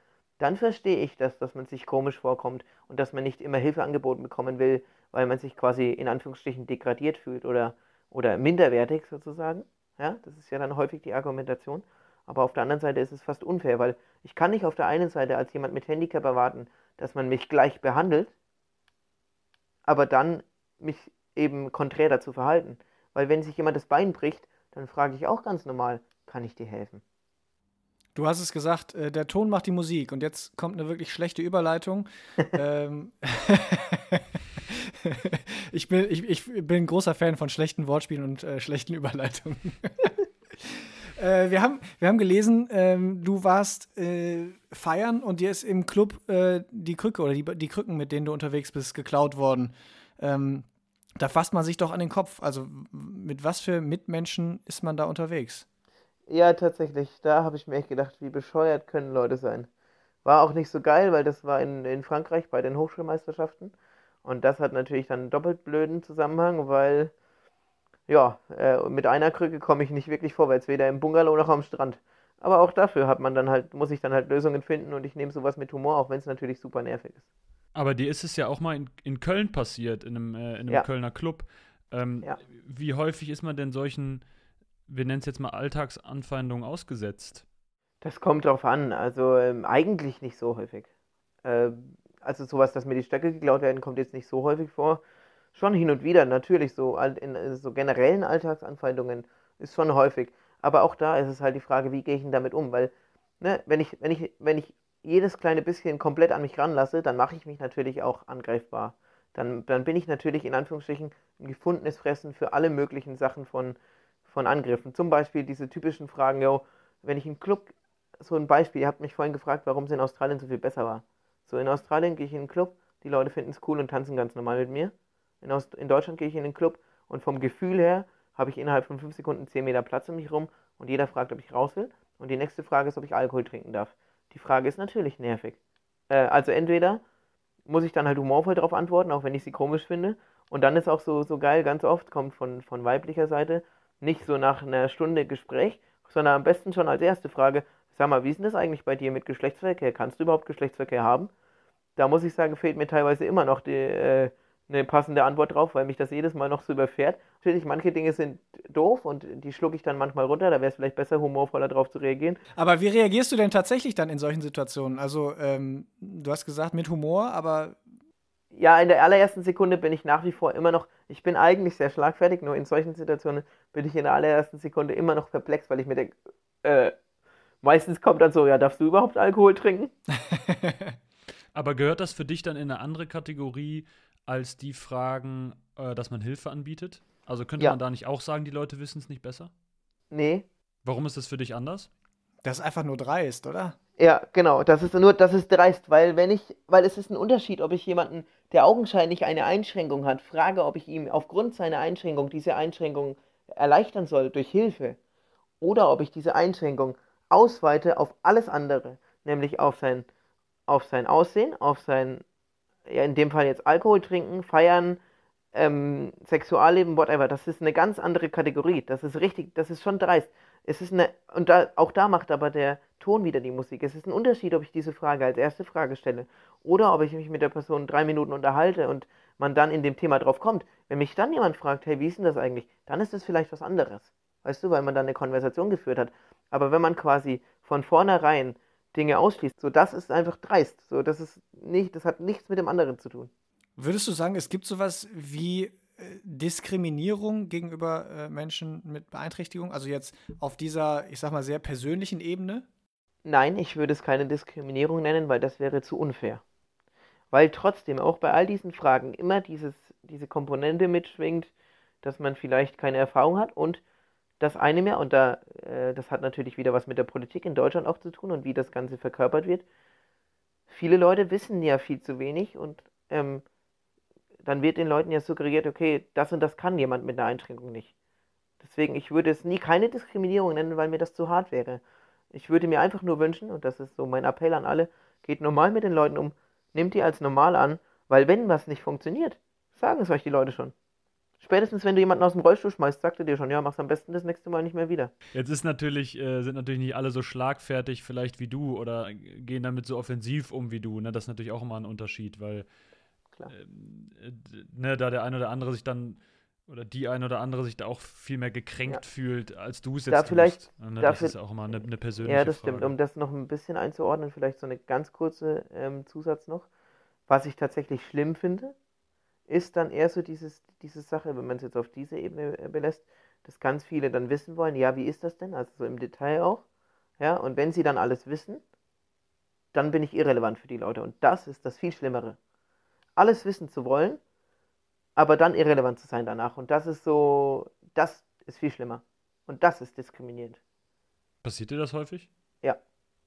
dann verstehe ich das, dass man sich komisch vorkommt und dass man nicht immer Hilfe angeboten bekommen will, weil man sich quasi in Anführungsstrichen degradiert fühlt oder, oder minderwertig sozusagen. Ja, das ist ja dann häufig die Argumentation. Aber auf der anderen Seite ist es fast unfair, weil ich kann nicht auf der einen Seite als jemand mit Handicap erwarten, dass man mich gleich behandelt, aber dann mich eben konträr dazu verhalten. Weil wenn sich jemand das Bein bricht, dann frage ich auch ganz normal, kann ich dir helfen? Du hast es gesagt, äh, der Ton macht die Musik und jetzt kommt eine wirklich schlechte Überleitung. ähm, ich, bin, ich, ich bin ein großer Fan von schlechten Wortspielen und äh, schlechten Überleitungen. äh, wir, haben, wir haben gelesen, ähm, du warst äh, feiern und dir ist im Club äh, die Krücke oder die, die Krücken, mit denen du unterwegs bist, geklaut worden. Ähm, da fasst man sich doch an den Kopf. Also mit was für Mitmenschen ist man da unterwegs? Ja, tatsächlich. Da habe ich mir echt gedacht, wie bescheuert können Leute sein. War auch nicht so geil, weil das war in, in Frankreich bei den Hochschulmeisterschaften. Und das hat natürlich dann einen doppelt blöden Zusammenhang, weil, ja, äh, mit einer Krücke komme ich nicht wirklich vorwärts, weder im Bungalow noch am Strand. Aber auch dafür hat man dann halt, muss ich dann halt Lösungen finden und ich nehme sowas mit Humor, auch wenn es natürlich super nervig ist. Aber dir ist es ja auch mal in, in Köln passiert, in einem, äh, in einem ja. Kölner Club. Ähm, ja. Wie häufig ist man denn solchen, wir nennen es jetzt mal Alltagsanfeindungen ausgesetzt? Das kommt drauf an. Also ähm, eigentlich nicht so häufig. Äh, also sowas, dass mir die Stöcke geklaut werden, kommt jetzt nicht so häufig vor. Schon hin und wieder, natürlich, so in äh, so generellen Alltagsanfeindungen ist schon häufig. Aber auch da ist es halt die Frage, wie gehe ich denn damit um? Weil, ne, wenn ich, wenn ich, wenn ich jedes kleine bisschen komplett an mich ranlasse, dann mache ich mich natürlich auch angreifbar. Dann, dann bin ich natürlich in Anführungsstrichen ein gefundenes Fressen für alle möglichen Sachen von, von Angriffen. Zum Beispiel diese typischen Fragen, yo, wenn ich im Club, so ein Beispiel, ihr habt mich vorhin gefragt, warum es in Australien so viel besser war. So, in Australien gehe ich in einen Club, die Leute finden es cool und tanzen ganz normal mit mir. In, Ost in Deutschland gehe ich in den Club und vom Gefühl her habe ich innerhalb von 5 Sekunden 10 Meter Platz um mich rum und jeder fragt, ob ich raus will. Und die nächste Frage ist, ob ich Alkohol trinken darf. Die Frage ist natürlich nervig. Äh, also entweder muss ich dann halt humorvoll darauf antworten, auch wenn ich sie komisch finde. Und dann ist auch so, so geil, ganz oft kommt von, von weiblicher Seite nicht so nach einer Stunde Gespräch, sondern am besten schon als erste Frage, sag mal, wie ist denn das eigentlich bei dir mit Geschlechtsverkehr? Kannst du überhaupt Geschlechtsverkehr haben? Da muss ich sagen, fehlt mir teilweise immer noch die, äh, eine passende Antwort drauf, weil mich das jedes Mal noch so überfährt. Natürlich, manche Dinge sind doof und die schlucke ich dann manchmal runter. Da wäre es vielleicht besser, humorvoller drauf zu reagieren. Aber wie reagierst du denn tatsächlich dann in solchen Situationen? Also, ähm, du hast gesagt mit Humor, aber. Ja, in der allerersten Sekunde bin ich nach wie vor immer noch, ich bin eigentlich sehr schlagfertig, nur in solchen Situationen bin ich in der allerersten Sekunde immer noch perplex, weil ich mir denke, äh, meistens kommt dann so, ja, darfst du überhaupt Alkohol trinken? Aber gehört das für dich dann in eine andere Kategorie als die Fragen, äh, dass man Hilfe anbietet? Also könnte ja. man da nicht auch sagen, die Leute wissen es nicht besser? Nee. Warum ist das für dich anders? Das ist einfach nur dreist, oder? Ja, genau. Das ist nur, das ist dreist, weil wenn ich, weil es ist ein Unterschied, ob ich jemanden, der augenscheinlich eine Einschränkung hat, frage, ob ich ihm aufgrund seiner Einschränkung diese Einschränkung erleichtern soll durch Hilfe, oder ob ich diese Einschränkung ausweite auf alles andere, nämlich auf sein, auf sein Aussehen, auf sein ja, in dem Fall jetzt Alkohol trinken, feiern, ähm, Sexualleben, whatever, das ist eine ganz andere Kategorie. Das ist richtig, das ist schon dreist. Es ist eine, und da, auch da macht aber der Ton wieder die Musik. Es ist ein Unterschied, ob ich diese Frage als erste Frage stelle oder ob ich mich mit der Person drei Minuten unterhalte und man dann in dem Thema drauf kommt. Wenn mich dann jemand fragt, hey, wie ist denn das eigentlich, dann ist es vielleicht was anderes. Weißt du, weil man dann eine Konversation geführt hat. Aber wenn man quasi von vornherein Dinge ausschließt. So, das ist einfach dreist. So, das ist nicht, das hat nichts mit dem anderen zu tun. Würdest du sagen, es gibt sowas wie Diskriminierung gegenüber äh, Menschen mit Beeinträchtigung? Also jetzt auf dieser, ich sag mal, sehr persönlichen Ebene? Nein, ich würde es keine Diskriminierung nennen, weil das wäre zu unfair. Weil trotzdem auch bei all diesen Fragen immer dieses, diese Komponente mitschwingt, dass man vielleicht keine Erfahrung hat und das eine mehr, und da, äh, das hat natürlich wieder was mit der Politik in Deutschland auch zu tun und wie das Ganze verkörpert wird. Viele Leute wissen ja viel zu wenig und ähm, dann wird den Leuten ja suggeriert, okay, das und das kann jemand mit einer Einschränkung nicht. Deswegen, ich würde es nie keine Diskriminierung nennen, weil mir das zu hart wäre. Ich würde mir einfach nur wünschen, und das ist so mein Appell an alle, geht normal mit den Leuten um, nehmt die als normal an, weil wenn was nicht funktioniert, sagen es euch die Leute schon. Spätestens, wenn du jemanden aus dem Rollstuhl schmeißt, sagt er dir schon, ja, mach's am besten das nächste Mal nicht mehr wieder. Jetzt ist natürlich, äh, sind natürlich nicht alle so schlagfertig vielleicht wie du oder gehen damit so offensiv um wie du. Ne? Das ist natürlich auch immer ein Unterschied, weil äh, ne, da der eine oder andere sich dann oder die eine oder andere sich da auch viel mehr gekränkt ja. fühlt, als du es jetzt da vielleicht, Ne? Das ist auch immer eine, eine persönliche Ja, das Frage. stimmt. Um das noch ein bisschen einzuordnen, vielleicht so eine ganz kurze ähm, Zusatz noch. Was ich tatsächlich schlimm finde, ist dann eher so dieses, diese Sache, wenn man es jetzt auf diese Ebene äh, belässt, dass ganz viele dann wissen wollen, ja, wie ist das denn? Also so im Detail auch. Ja, und wenn sie dann alles wissen, dann bin ich irrelevant für die Leute. Und das ist das viel Schlimmere. Alles wissen zu wollen, aber dann irrelevant zu sein danach. Und das ist so, das ist viel schlimmer. Und das ist diskriminierend. Passiert dir das häufig? Ja.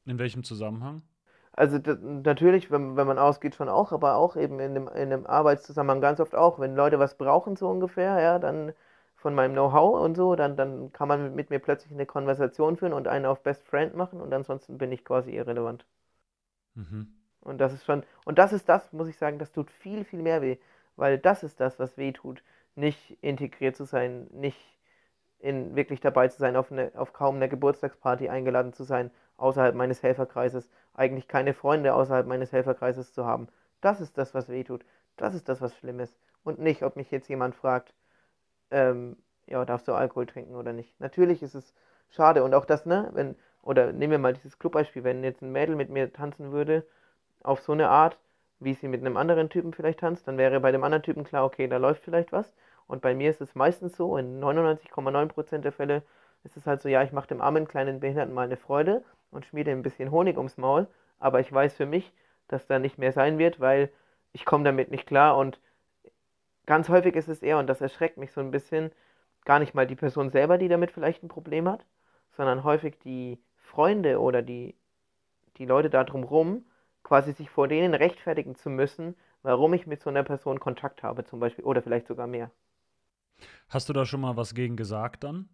In welchem Zusammenhang? Also natürlich, wenn, wenn man ausgeht, schon auch, aber auch eben in einem, in einem Arbeitszusammenhang ganz oft auch. Wenn Leute was brauchen, so ungefähr, ja, dann von meinem Know-how und so, dann, dann kann man mit, mit mir plötzlich eine Konversation führen und einen auf Best Friend machen und ansonsten bin ich quasi irrelevant. Mhm. Und das ist schon, und das ist das, muss ich sagen, das tut viel, viel mehr weh, weil das ist das, was weh tut, nicht integriert zu sein, nicht in, wirklich dabei zu sein, auf, eine, auf kaum einer Geburtstagsparty eingeladen zu sein, außerhalb meines Helferkreises, eigentlich keine Freunde außerhalb meines Helferkreises zu haben. Das ist das, was weh tut. Das ist das, was schlimm ist. Und nicht, ob mich jetzt jemand fragt, ähm, ja, darfst du Alkohol trinken oder nicht. Natürlich ist es schade und auch das, ne, wenn, oder nehmen wir mal dieses Clubbeispiel, wenn jetzt ein Mädel mit mir tanzen würde, auf so eine Art, wie sie mit einem anderen Typen vielleicht tanzt, dann wäre bei dem anderen Typen klar, okay, da läuft vielleicht was. Und bei mir ist es meistens so, in 99,9% der Fälle ist es halt so, ja, ich mache dem armen kleinen Behinderten mal eine Freude und schmiede ein bisschen Honig ums Maul, aber ich weiß für mich, dass da nicht mehr sein wird, weil ich komme damit nicht klar und ganz häufig ist es eher, und das erschreckt mich so ein bisschen, gar nicht mal die Person selber, die damit vielleicht ein Problem hat, sondern häufig die Freunde oder die, die Leute da drumherum, quasi sich vor denen rechtfertigen zu müssen, warum ich mit so einer Person Kontakt habe, zum Beispiel, oder vielleicht sogar mehr. Hast du da schon mal was gegen gesagt dann?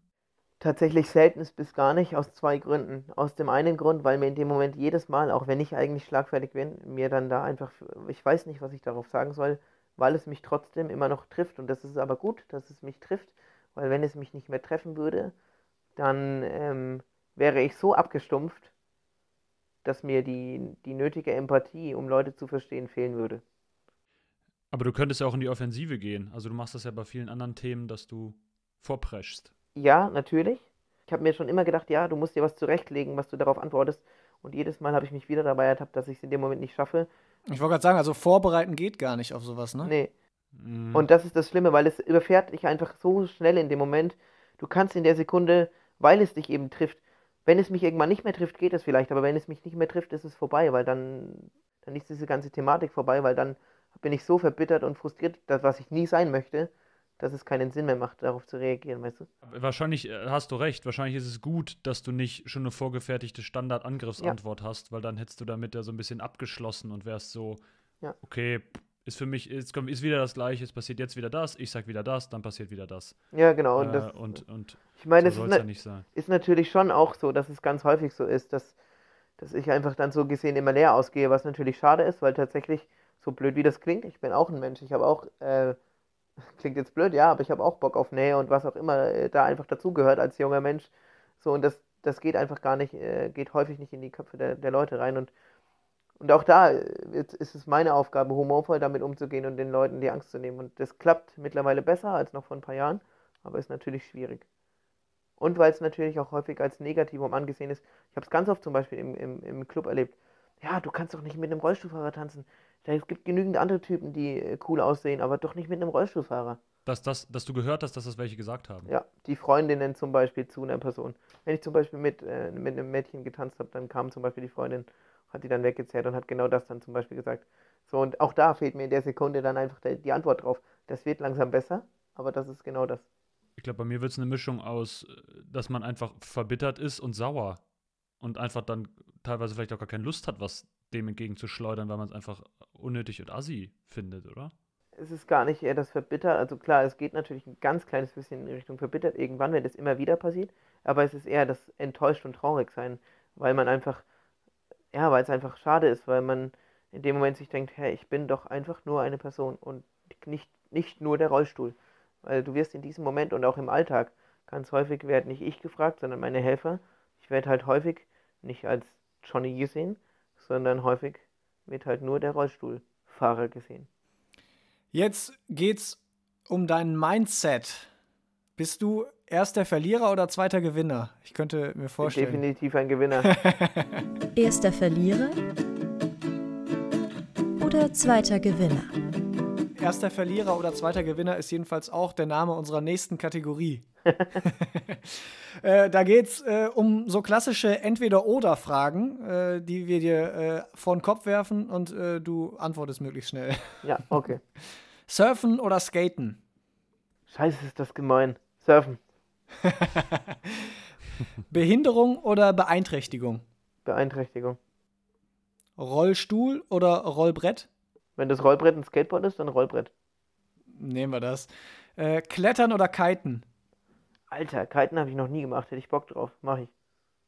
Tatsächlich selten bis gar nicht, aus zwei Gründen. Aus dem einen Grund, weil mir in dem Moment jedes Mal, auch wenn ich eigentlich schlagfertig bin, mir dann da einfach, ich weiß nicht, was ich darauf sagen soll, weil es mich trotzdem immer noch trifft. Und das ist aber gut, dass es mich trifft, weil wenn es mich nicht mehr treffen würde, dann ähm, wäre ich so abgestumpft, dass mir die, die nötige Empathie, um Leute zu verstehen, fehlen würde. Aber du könntest ja auch in die Offensive gehen. Also du machst das ja bei vielen anderen Themen, dass du vorpreschst. Ja, natürlich. Ich habe mir schon immer gedacht, ja, du musst dir was zurechtlegen, was du darauf antwortest. Und jedes Mal habe ich mich wieder dabei ertappt, dass ich es in dem Moment nicht schaffe. Ich wollte gerade sagen, also vorbereiten geht gar nicht auf sowas, ne? Nee. Mhm. Und das ist das Schlimme, weil es überfährt dich einfach so schnell in dem Moment. Du kannst in der Sekunde, weil es dich eben trifft, wenn es mich irgendwann nicht mehr trifft, geht es vielleicht, aber wenn es mich nicht mehr trifft, ist es vorbei, weil dann, dann ist diese ganze Thematik vorbei, weil dann bin ich so verbittert und frustriert, dass, was ich nie sein möchte, dass es keinen Sinn mehr macht, darauf zu reagieren, weißt du? Wahrscheinlich äh, hast du recht. Wahrscheinlich ist es gut, dass du nicht schon eine vorgefertigte Standardangriffsantwort ja. hast, weil dann hättest du damit ja so ein bisschen abgeschlossen und wärst so, ja. okay, ist für mich, ist, ist wieder das Gleiche, es passiert jetzt wieder das, ich sag wieder das, dann passiert wieder das. Ja, genau. Und, das, und, und ich meine, so es ist, ja nicht sein. ist natürlich schon auch so, dass es ganz häufig so ist, dass, dass ich einfach dann so gesehen immer leer ausgehe, was natürlich schade ist, weil tatsächlich, so blöd wie das klingt, ich bin auch ein Mensch, ich habe auch, äh, klingt jetzt blöd, ja, aber ich habe auch Bock auf Nähe und was auch immer äh, da einfach dazugehört als junger Mensch. So, und das, das geht einfach gar nicht, äh, geht häufig nicht in die Köpfe der, der Leute rein und und auch da äh, ist es meine Aufgabe, humorvoll damit umzugehen und den Leuten die Angst zu nehmen. Und das klappt mittlerweile besser als noch vor ein paar Jahren, aber ist natürlich schwierig. Und weil es natürlich auch häufig als Negativum angesehen ist. Ich habe es ganz oft zum Beispiel im, im, im Club erlebt. Ja, du kannst doch nicht mit einem Rollstuhlfahrer tanzen. Es gibt genügend andere Typen, die äh, cool aussehen, aber doch nicht mit einem Rollstuhlfahrer. Dass, das, dass du gehört hast, dass das welche gesagt haben. Ja, die Freundinnen zum Beispiel zu einer Person. Wenn ich zum Beispiel mit, äh, mit einem Mädchen getanzt habe, dann kam zum Beispiel die Freundin hat die dann weggezerrt und hat genau das dann zum Beispiel gesagt. So, und auch da fehlt mir in der Sekunde dann einfach die Antwort drauf. Das wird langsam besser, aber das ist genau das. Ich glaube, bei mir wird es eine Mischung aus, dass man einfach verbittert ist und sauer und einfach dann teilweise vielleicht auch gar keine Lust hat, was dem entgegenzuschleudern, weil man es einfach unnötig und assi findet, oder? Es ist gar nicht eher das Verbittert. Also klar, es geht natürlich ein ganz kleines bisschen in Richtung Verbittert irgendwann, wenn das immer wieder passiert. Aber es ist eher das Enttäuscht und Traurig sein, weil man einfach ja, weil es einfach schade ist, weil man in dem Moment sich denkt, hey, ich bin doch einfach nur eine Person und nicht, nicht nur der Rollstuhl. Weil du wirst in diesem Moment und auch im Alltag ganz häufig werde nicht ich gefragt, sondern meine Helfer. Ich werde halt häufig nicht als Johnny gesehen, sondern häufig wird halt nur der Rollstuhlfahrer gesehen. Jetzt geht's um dein Mindset. Bist du erster Verlierer oder zweiter Gewinner? Ich könnte mir vorstellen. Definitiv ein Gewinner. erster Verlierer oder zweiter Gewinner? Erster Verlierer oder zweiter Gewinner ist jedenfalls auch der Name unserer nächsten Kategorie. äh, da geht es äh, um so klassische Entweder-Oder-Fragen, äh, die wir dir äh, vor den Kopf werfen und äh, du antwortest möglichst schnell. Ja, okay. Surfen oder Skaten? Scheiße, ist das gemein. Surfen. Behinderung oder Beeinträchtigung? Beeinträchtigung. Rollstuhl oder Rollbrett? Wenn das Rollbrett ein Skateboard ist, dann Rollbrett. Nehmen wir das. Äh, Klettern oder Kiten? Alter, Kiten habe ich noch nie gemacht. Hätte ich Bock drauf. Mach ich.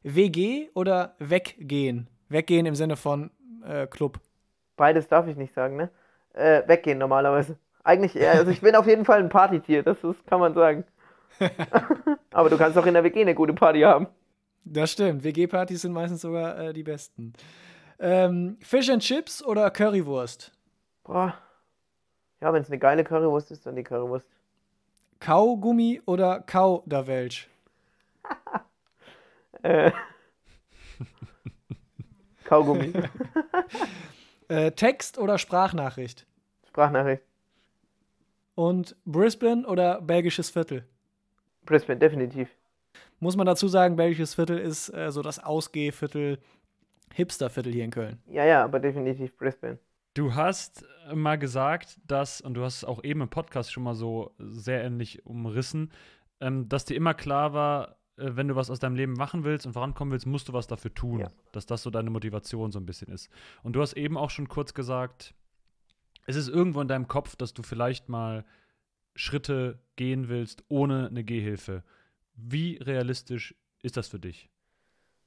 WG oder weggehen? Weggehen im Sinne von äh, Club. Beides darf ich nicht sagen, ne? Äh, weggehen normalerweise. Eigentlich eher, also ich bin auf jeden Fall ein Partytier, das ist, kann man sagen. Aber du kannst auch in der WG eine gute Party haben. Das stimmt. WG-Partys sind meistens sogar äh, die besten. Ähm, Fish and Chips oder Currywurst? Boah. Ja, wenn es eine geile Currywurst ist, dann die Currywurst. Kaugummi oder Kauderwelsch? äh. Kaugummi. äh, Text oder Sprachnachricht? Sprachnachricht. Und Brisbane oder belgisches Viertel? Brisbane, definitiv. Muss man dazu sagen, belgisches Viertel ist äh, so das Ausgehviertel, Hipsterviertel hier in Köln. Ja, ja, aber definitiv Brisbane. Du hast mal gesagt, dass, und du hast es auch eben im Podcast schon mal so sehr ähnlich umrissen, ähm, dass dir immer klar war, äh, wenn du was aus deinem Leben machen willst und vorankommen willst, musst du was dafür tun. Ja. Dass das so deine Motivation so ein bisschen ist. Und du hast eben auch schon kurz gesagt, es ist irgendwo in deinem Kopf, dass du vielleicht mal Schritte gehen willst ohne eine Gehhilfe. Wie realistisch ist das für dich?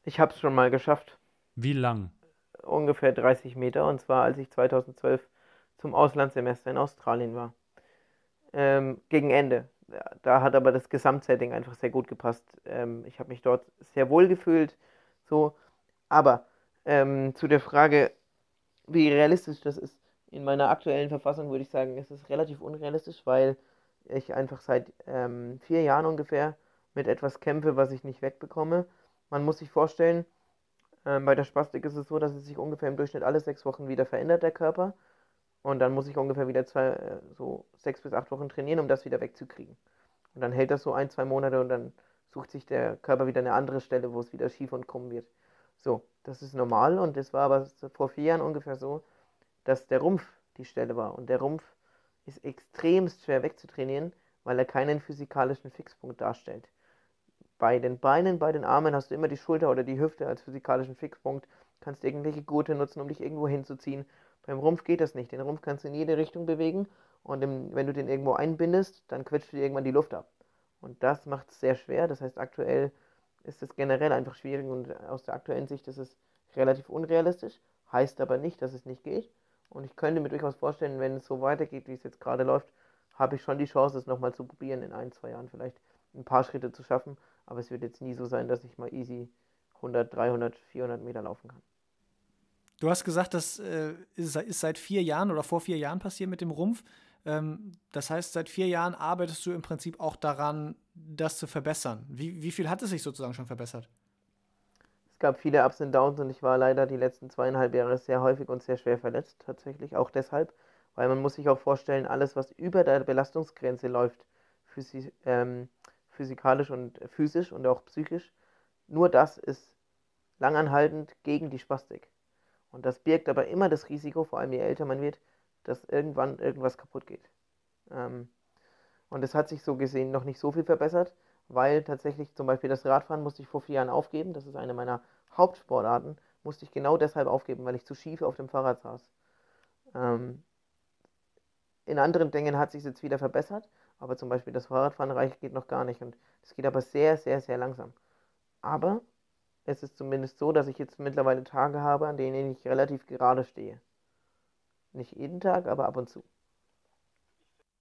Ich habe es schon mal geschafft. Wie lang? Ungefähr 30 Meter und zwar als ich 2012 zum Auslandssemester in Australien war. Ähm, gegen Ende. Da hat aber das Gesamtsetting einfach sehr gut gepasst. Ähm, ich habe mich dort sehr wohl gefühlt. So. Aber ähm, zu der Frage, wie realistisch das ist in meiner aktuellen Verfassung würde ich sagen, ist es relativ unrealistisch, weil ich einfach seit ähm, vier Jahren ungefähr mit etwas kämpfe, was ich nicht wegbekomme. Man muss sich vorstellen, ähm, bei der Spastik ist es so, dass es sich ungefähr im Durchschnitt alle sechs Wochen wieder verändert, der Körper. Und dann muss ich ungefähr wieder zwei, äh, so sechs bis acht Wochen trainieren, um das wieder wegzukriegen. Und dann hält das so ein, zwei Monate und dann sucht sich der Körper wieder eine andere Stelle, wo es wieder schief und krumm wird. So, das ist normal und das war aber vor vier Jahren ungefähr so, dass der Rumpf die Stelle war. Und der Rumpf ist extremst schwer wegzutrainieren, weil er keinen physikalischen Fixpunkt darstellt. Bei den Beinen, bei den Armen hast du immer die Schulter oder die Hüfte als physikalischen Fixpunkt, kannst irgendwelche Gurte nutzen, um dich irgendwo hinzuziehen. Beim Rumpf geht das nicht. Den Rumpf kannst du in jede Richtung bewegen und im, wenn du den irgendwo einbindest, dann quetscht du dir irgendwann die Luft ab. Und das macht es sehr schwer. Das heißt, aktuell ist es generell einfach schwierig und aus der aktuellen Sicht ist es relativ unrealistisch. Heißt aber nicht, dass es nicht geht. Und ich könnte mir durchaus vorstellen, wenn es so weitergeht, wie es jetzt gerade läuft, habe ich schon die Chance, es nochmal zu probieren, in ein, zwei Jahren vielleicht ein paar Schritte zu schaffen. Aber es wird jetzt nie so sein, dass ich mal easy 100, 300, 400 Meter laufen kann. Du hast gesagt, das äh, ist, seit vier Jahren oder vor vier Jahren passiert mit dem Rumpf. Ähm, das heißt, seit vier Jahren arbeitest du im Prinzip auch daran, das zu verbessern. Wie, wie viel hat es sich sozusagen schon verbessert? Es gab viele Ups und Downs und ich war leider die letzten zweieinhalb Jahre sehr häufig und sehr schwer verletzt, tatsächlich auch deshalb, weil man muss sich auch vorstellen, alles, was über der Belastungsgrenze läuft, physi ähm, physikalisch und physisch und auch psychisch, nur das ist langanhaltend gegen die Spastik. Und das birgt aber immer das Risiko, vor allem je älter man wird, dass irgendwann irgendwas kaputt geht. Ähm, und es hat sich so gesehen noch nicht so viel verbessert, weil tatsächlich zum Beispiel das Radfahren musste ich vor vier Jahren aufgeben. Das ist eine meiner Hauptsportarten. Musste ich genau deshalb aufgeben, weil ich zu schief auf dem Fahrrad saß. Ähm, in anderen Dingen hat sich jetzt wieder verbessert, aber zum Beispiel das Fahrradfahren reicht geht noch gar nicht und es geht aber sehr, sehr, sehr langsam. Aber es ist zumindest so, dass ich jetzt mittlerweile Tage habe, an denen ich relativ gerade stehe. Nicht jeden Tag, aber ab und zu.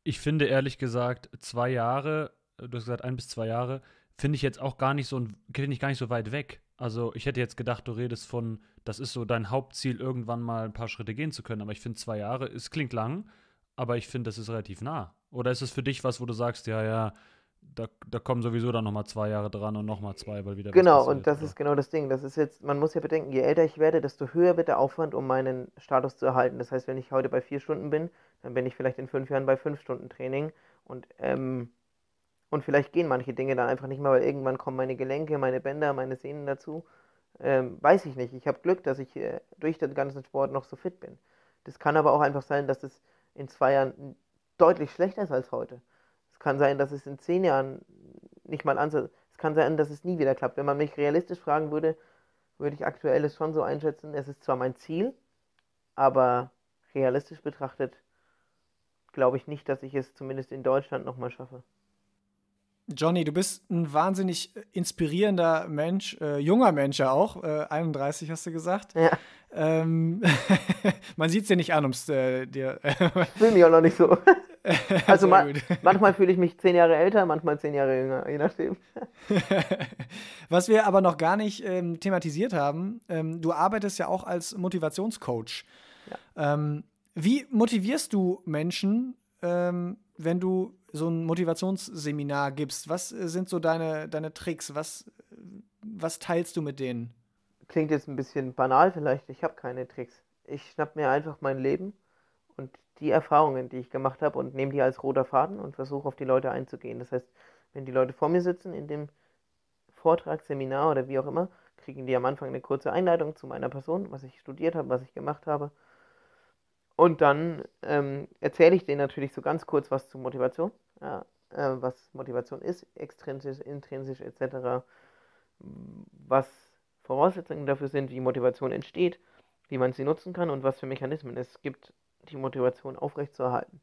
Ich finde ehrlich gesagt, zwei Jahre du hast gesagt ein bis zwei Jahre, finde ich jetzt auch gar nicht so finde ich gar nicht so weit weg. Also ich hätte jetzt gedacht, du redest von, das ist so dein Hauptziel, irgendwann mal ein paar Schritte gehen zu können. Aber ich finde zwei Jahre, es klingt lang, aber ich finde, das ist relativ nah. Oder ist es für dich was, wo du sagst, ja, ja, da, da kommen sowieso dann nochmal zwei Jahre dran und nochmal zwei, weil wieder Genau, und das oder? ist genau das Ding. Das ist jetzt, man muss ja bedenken, je älter ich werde, desto höher wird der Aufwand, um meinen Status zu erhalten. Das heißt, wenn ich heute bei vier Stunden bin, dann bin ich vielleicht in fünf Jahren bei fünf Stunden Training. Und ähm, und vielleicht gehen manche Dinge dann einfach nicht mehr, weil irgendwann kommen meine Gelenke, meine Bänder, meine Sehnen dazu. Ähm, weiß ich nicht. Ich habe Glück, dass ich äh, durch den ganzen Sport noch so fit bin. Das kann aber auch einfach sein, dass es in zwei Jahren deutlich schlechter ist als heute. Es kann sein, dass es in zehn Jahren nicht mal ansatz. Es kann sein, dass es nie wieder klappt. Wenn man mich realistisch fragen würde, würde ich aktuell es schon so einschätzen. Es ist zwar mein Ziel, aber realistisch betrachtet glaube ich nicht, dass ich es zumindest in Deutschland nochmal schaffe. Johnny, du bist ein wahnsinnig inspirierender Mensch, äh, junger Mensch ja auch, äh, 31 hast du gesagt. Ja. Ähm, man sieht es dir nicht an, ums äh, dir. ich fühle mich auch noch nicht so. Also ma manchmal fühle ich mich zehn Jahre älter, manchmal zehn Jahre jünger, je nachdem. Was wir aber noch gar nicht ähm, thematisiert haben, ähm, du arbeitest ja auch als Motivationscoach. Ja. Ähm, wie motivierst du Menschen, ähm, wenn du so ein Motivationsseminar gibst? Was sind so deine, deine Tricks? Was, was teilst du mit denen? Klingt jetzt ein bisschen banal vielleicht, ich habe keine Tricks. Ich schnapp mir einfach mein Leben und die Erfahrungen, die ich gemacht habe und nehme die als roter Faden und versuche auf die Leute einzugehen. Das heißt, wenn die Leute vor mir sitzen in dem Vortrag, Seminar oder wie auch immer, kriegen die am Anfang eine kurze Einleitung zu meiner Person, was ich studiert habe, was ich gemacht habe. Und dann ähm, erzähle ich denen natürlich so ganz kurz was zu Motivation, ja, äh, was Motivation ist, extrinsisch, intrinsisch etc., was Voraussetzungen dafür sind, wie Motivation entsteht, wie man sie nutzen kann und was für Mechanismen es gibt, die Motivation aufrechtzuerhalten.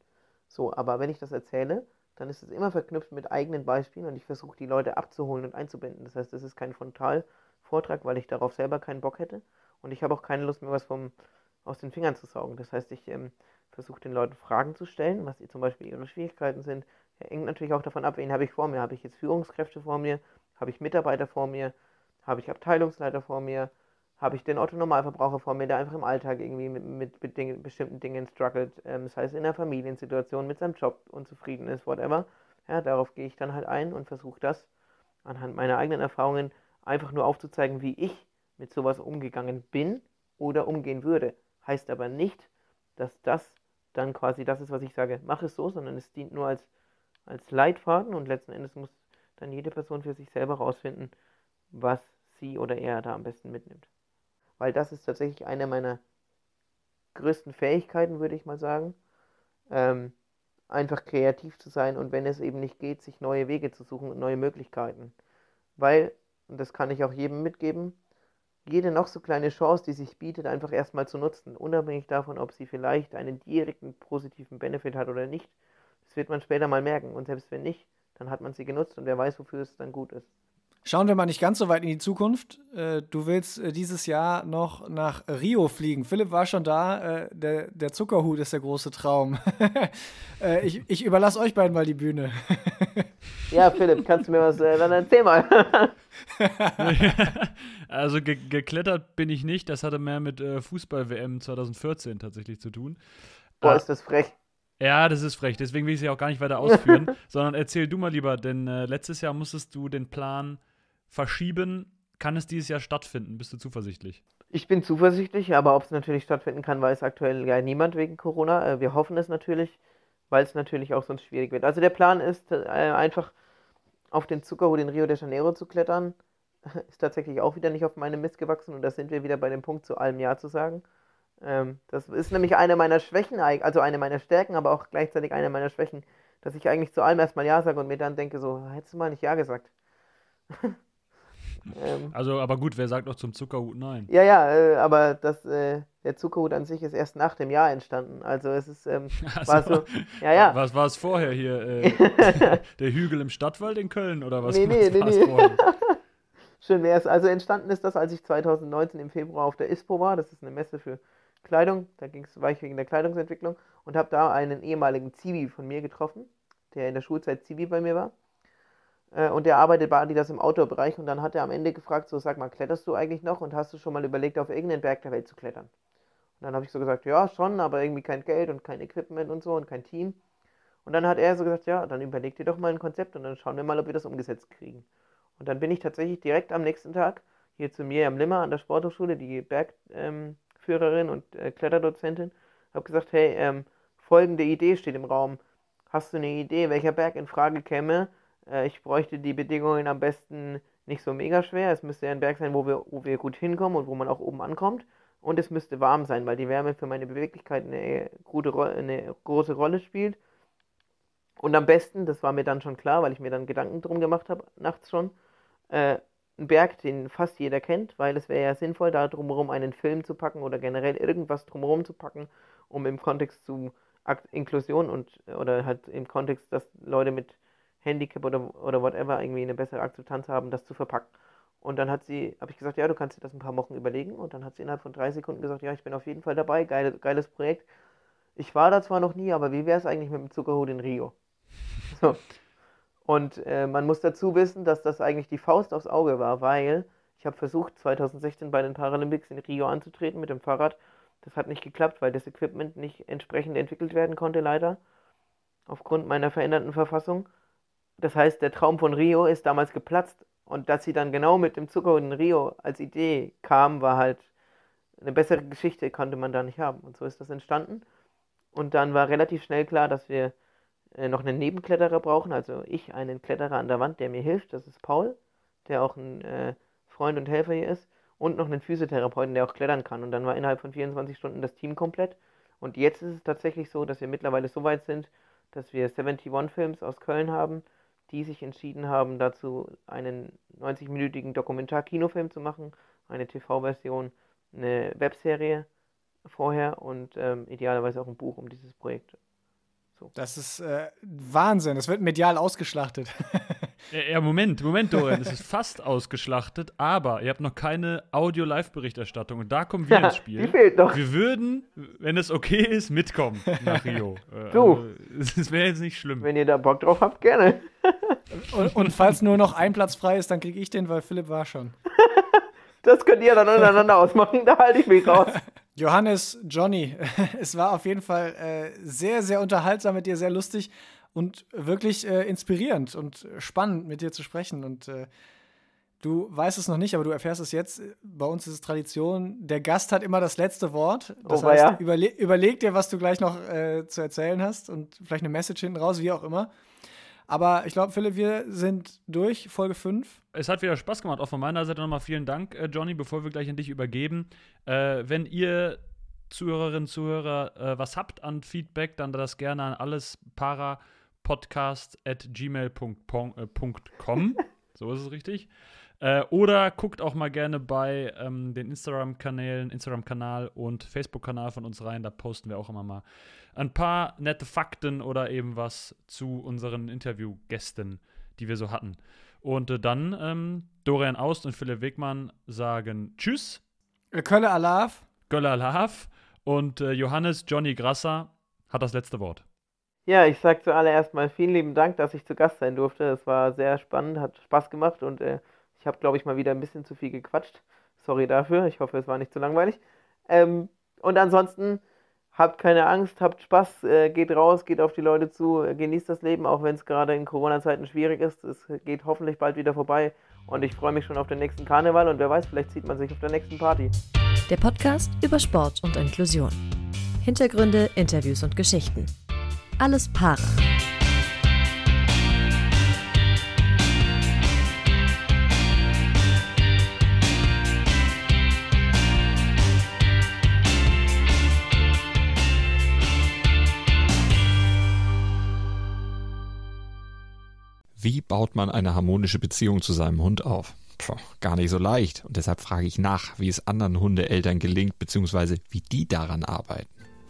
So, aber wenn ich das erzähle, dann ist es immer verknüpft mit eigenen Beispielen und ich versuche die Leute abzuholen und einzubinden. Das heißt, es ist kein Frontalvortrag, weil ich darauf selber keinen Bock hätte und ich habe auch keine Lust, mir was vom, aus den Fingern zu saugen. Das heißt, ich ähm, versuche den Leuten Fragen zu stellen, was zum Beispiel ihre Schwierigkeiten sind. Hängt natürlich auch davon ab, wen habe ich vor mir. Habe ich jetzt Führungskräfte vor mir? Habe ich Mitarbeiter vor mir? Habe ich Abteilungsleiter vor mir? habe ich den Otto-Normalverbraucher vor mir, der einfach im Alltag irgendwie mit, mit, mit Dinge, bestimmten Dingen struggelt, ähm, das heißt in der Familiensituation, mit seinem Job unzufrieden ist, whatever. Ja, darauf gehe ich dann halt ein und versuche das anhand meiner eigenen Erfahrungen einfach nur aufzuzeigen, wie ich mit sowas umgegangen bin oder umgehen würde. Heißt aber nicht, dass das dann quasi das ist, was ich sage, mach es so, sondern es dient nur als, als Leitfaden und letzten Endes muss dann jede Person für sich selber rausfinden, was sie oder er da am besten mitnimmt weil das ist tatsächlich eine meiner größten Fähigkeiten, würde ich mal sagen. Ähm, einfach kreativ zu sein und wenn es eben nicht geht, sich neue Wege zu suchen und neue Möglichkeiten. Weil, und das kann ich auch jedem mitgeben, jede noch so kleine Chance, die sich bietet, einfach erstmal zu nutzen, unabhängig davon, ob sie vielleicht einen direkten positiven Benefit hat oder nicht. Das wird man später mal merken. Und selbst wenn nicht, dann hat man sie genutzt und wer weiß, wofür es dann gut ist. Schauen wir mal nicht ganz so weit in die Zukunft. Äh, du willst äh, dieses Jahr noch nach Rio fliegen. Philipp war schon da. Äh, der, der Zuckerhut ist der große Traum. ich, ich überlasse euch beiden mal die Bühne. ja, Philipp, kannst du mir was dann erzähl mal. also ge geklettert bin ich nicht. Das hatte mehr mit Fußball-WM 2014 tatsächlich zu tun. Boah, ist das frech. Ja, das ist frech. Deswegen will ich sie auch gar nicht weiter ausführen, sondern erzähl du mal lieber, denn äh, letztes Jahr musstest du den Plan verschieben. Kann es dieses Jahr stattfinden? Bist du zuversichtlich? Ich bin zuversichtlich, aber ob es natürlich stattfinden kann, weiß aktuell ja niemand wegen Corona. Äh, wir hoffen es natürlich, weil es natürlich auch sonst schwierig wird. Also der Plan ist äh, einfach auf den Zuckerhut in Rio de Janeiro zu klettern. Ist tatsächlich auch wieder nicht auf meinem Mist gewachsen und da sind wir wieder bei dem Punkt, zu allem Ja zu sagen. Ähm, das ist nämlich eine meiner Schwächen, also eine meiner Stärken, aber auch gleichzeitig eine meiner Schwächen, dass ich eigentlich zu allem erstmal Ja sage und mir dann denke, so, hättest du mal nicht Ja gesagt. ähm, also, aber gut, wer sagt auch zum Zuckerhut Nein? Ja, ja, äh, aber das, äh, der Zuckerhut an sich ist erst nach dem Jahr entstanden. Also es ist, ähm, also, war so, ja, ja. Was war es vorher hier? Äh, der Hügel im Stadtwald in Köln oder was? Nee, nee, nee, nee. Schön wäre es. Also entstanden ist das, als ich 2019 im Februar auf der ISPO war. Das ist eine Messe für Kleidung, da ging's, war ich wegen der Kleidungsentwicklung und habe da einen ehemaligen Zivi von mir getroffen, der in der Schulzeit Zivi bei mir war. Äh, und der arbeitet bei Adidas im Outdoor-Bereich und dann hat er am Ende gefragt, so sag mal, kletterst du eigentlich noch und hast du schon mal überlegt, auf irgendeinen Berg der Welt zu klettern? Und dann habe ich so gesagt, ja, schon, aber irgendwie kein Geld und kein Equipment und so und kein Team. Und dann hat er so gesagt, ja, dann überleg dir doch mal ein Konzept und dann schauen wir mal, ob wir das umgesetzt kriegen. Und dann bin ich tatsächlich direkt am nächsten Tag hier zu mir am Limmer an der Sporthochschule, die Berg, ähm, und äh, Kletterdozentin, habe gesagt, hey, ähm, folgende Idee steht im Raum. Hast du eine Idee, welcher Berg in Frage käme? Äh, ich bräuchte die Bedingungen am besten nicht so mega schwer. Es müsste ein Berg sein, wo wir, wo wir gut hinkommen und wo man auch oben ankommt. Und es müsste warm sein, weil die Wärme für meine Beweglichkeit eine, gute, eine große Rolle spielt. Und am besten, das war mir dann schon klar, weil ich mir dann Gedanken drum gemacht habe, nachts schon, äh, ein Berg, den fast jeder kennt, weil es wäre ja sinnvoll, da drumherum einen Film zu packen oder generell irgendwas drumherum zu packen, um im Kontext zu Inklusion und oder halt im Kontext, dass Leute mit Handicap oder, oder whatever irgendwie eine bessere Akzeptanz haben, das zu verpacken. Und dann hat sie, habe ich gesagt, ja, du kannst dir das ein paar Wochen überlegen. Und dann hat sie innerhalb von drei Sekunden gesagt, ja, ich bin auf jeden Fall dabei, geile, geiles Projekt. Ich war da zwar noch nie, aber wie wäre es eigentlich mit dem Zuckerhut in Rio? So. Und äh, man muss dazu wissen, dass das eigentlich die Faust aufs Auge war, weil ich habe versucht, 2016 bei den Paralympics in Rio anzutreten mit dem Fahrrad. Das hat nicht geklappt, weil das Equipment nicht entsprechend entwickelt werden konnte, leider. Aufgrund meiner veränderten Verfassung. Das heißt, der Traum von Rio ist damals geplatzt. Und dass sie dann genau mit dem Zucker in Rio als Idee kam, war halt eine bessere Geschichte, konnte man da nicht haben. Und so ist das entstanden. Und dann war relativ schnell klar, dass wir äh, noch einen Nebenkletterer brauchen. Also ich, einen Kletterer an der Wand, der mir hilft. Das ist Paul, der auch ein äh, Freund und Helfer hier ist. Und noch einen Physiotherapeuten, der auch klettern kann. Und dann war innerhalb von 24 Stunden das Team komplett. Und jetzt ist es tatsächlich so, dass wir mittlerweile so weit sind, dass wir 71 Films aus Köln haben, die sich entschieden haben, dazu einen 90-minütigen Dokumentar-Kinofilm zu machen, eine TV-Version, eine Webserie vorher und ähm, idealerweise auch ein Buch um dieses Projekt. So. Das ist äh, Wahnsinn, das wird medial ausgeschlachtet. ja, Moment, Moment, Dorian, es ist fast ausgeschlachtet, aber ihr habt noch keine Audio-Live-Berichterstattung und da kommen wir ja, ins Spiel. Die fehlt noch. Wir würden, wenn es okay ist, mitkommen nach Rio. du. Also, es wäre jetzt nicht schlimm. Wenn ihr da Bock drauf habt, gerne. und, und falls nur noch ein Platz frei ist, dann kriege ich den, weil Philipp war schon. das könnt ihr dann untereinander ausmachen, da halte ich mich raus. Johannes, Johnny, es war auf jeden Fall äh, sehr, sehr unterhaltsam mit dir, sehr lustig und wirklich äh, inspirierend und spannend mit dir zu sprechen. Und äh, du weißt es noch nicht, aber du erfährst es jetzt. Bei uns ist es Tradition, der Gast hat immer das letzte Wort. Das oh, heißt, ja. überle überleg dir, was du gleich noch äh, zu erzählen hast und vielleicht eine Message hinten raus, wie auch immer. Aber ich glaube, Philipp, wir sind durch, Folge 5. Es hat wieder Spaß gemacht. Auch von meiner Seite nochmal vielen Dank, äh, Johnny, bevor wir gleich an dich übergeben. Äh, wenn ihr Zuhörerinnen, Zuhörer äh, was habt an Feedback, dann das gerne an alles parapodcast at gmail.com. Äh, so ist es richtig. Äh, oder guckt auch mal gerne bei ähm, den Instagram-Kanälen, Instagram-Kanal und Facebook-Kanal von uns rein. Da posten wir auch immer mal ein paar nette Fakten oder eben was zu unseren Interviewgästen, die wir so hatten. Und äh, dann ähm, Dorian Aust und Philipp Wegmann sagen Tschüss. Kölle Alaf. Kölle Alaf. Und äh, Johannes Johnny Grasser hat das letzte Wort. Ja, ich sage zuallererst mal vielen lieben Dank, dass ich zu Gast sein durfte. Es war sehr spannend, hat Spaß gemacht und äh, ich habe, glaube ich, mal wieder ein bisschen zu viel gequatscht. Sorry dafür. Ich hoffe, es war nicht zu langweilig. Ähm, und ansonsten habt keine Angst, habt Spaß, äh, geht raus, geht auf die Leute zu, äh, genießt das Leben, auch wenn es gerade in Corona-Zeiten schwierig ist. Es geht hoffentlich bald wieder vorbei und ich freue mich schon auf den nächsten Karneval und wer weiß, vielleicht sieht man sich auf der nächsten Party. Der Podcast über Sport und Inklusion. Hintergründe, Interviews und Geschichten. Alles Para. Wie baut man eine harmonische Beziehung zu seinem Hund auf? Puh, gar nicht so leicht. Und deshalb frage ich nach, wie es anderen Hundeeltern gelingt, beziehungsweise wie die daran arbeiten.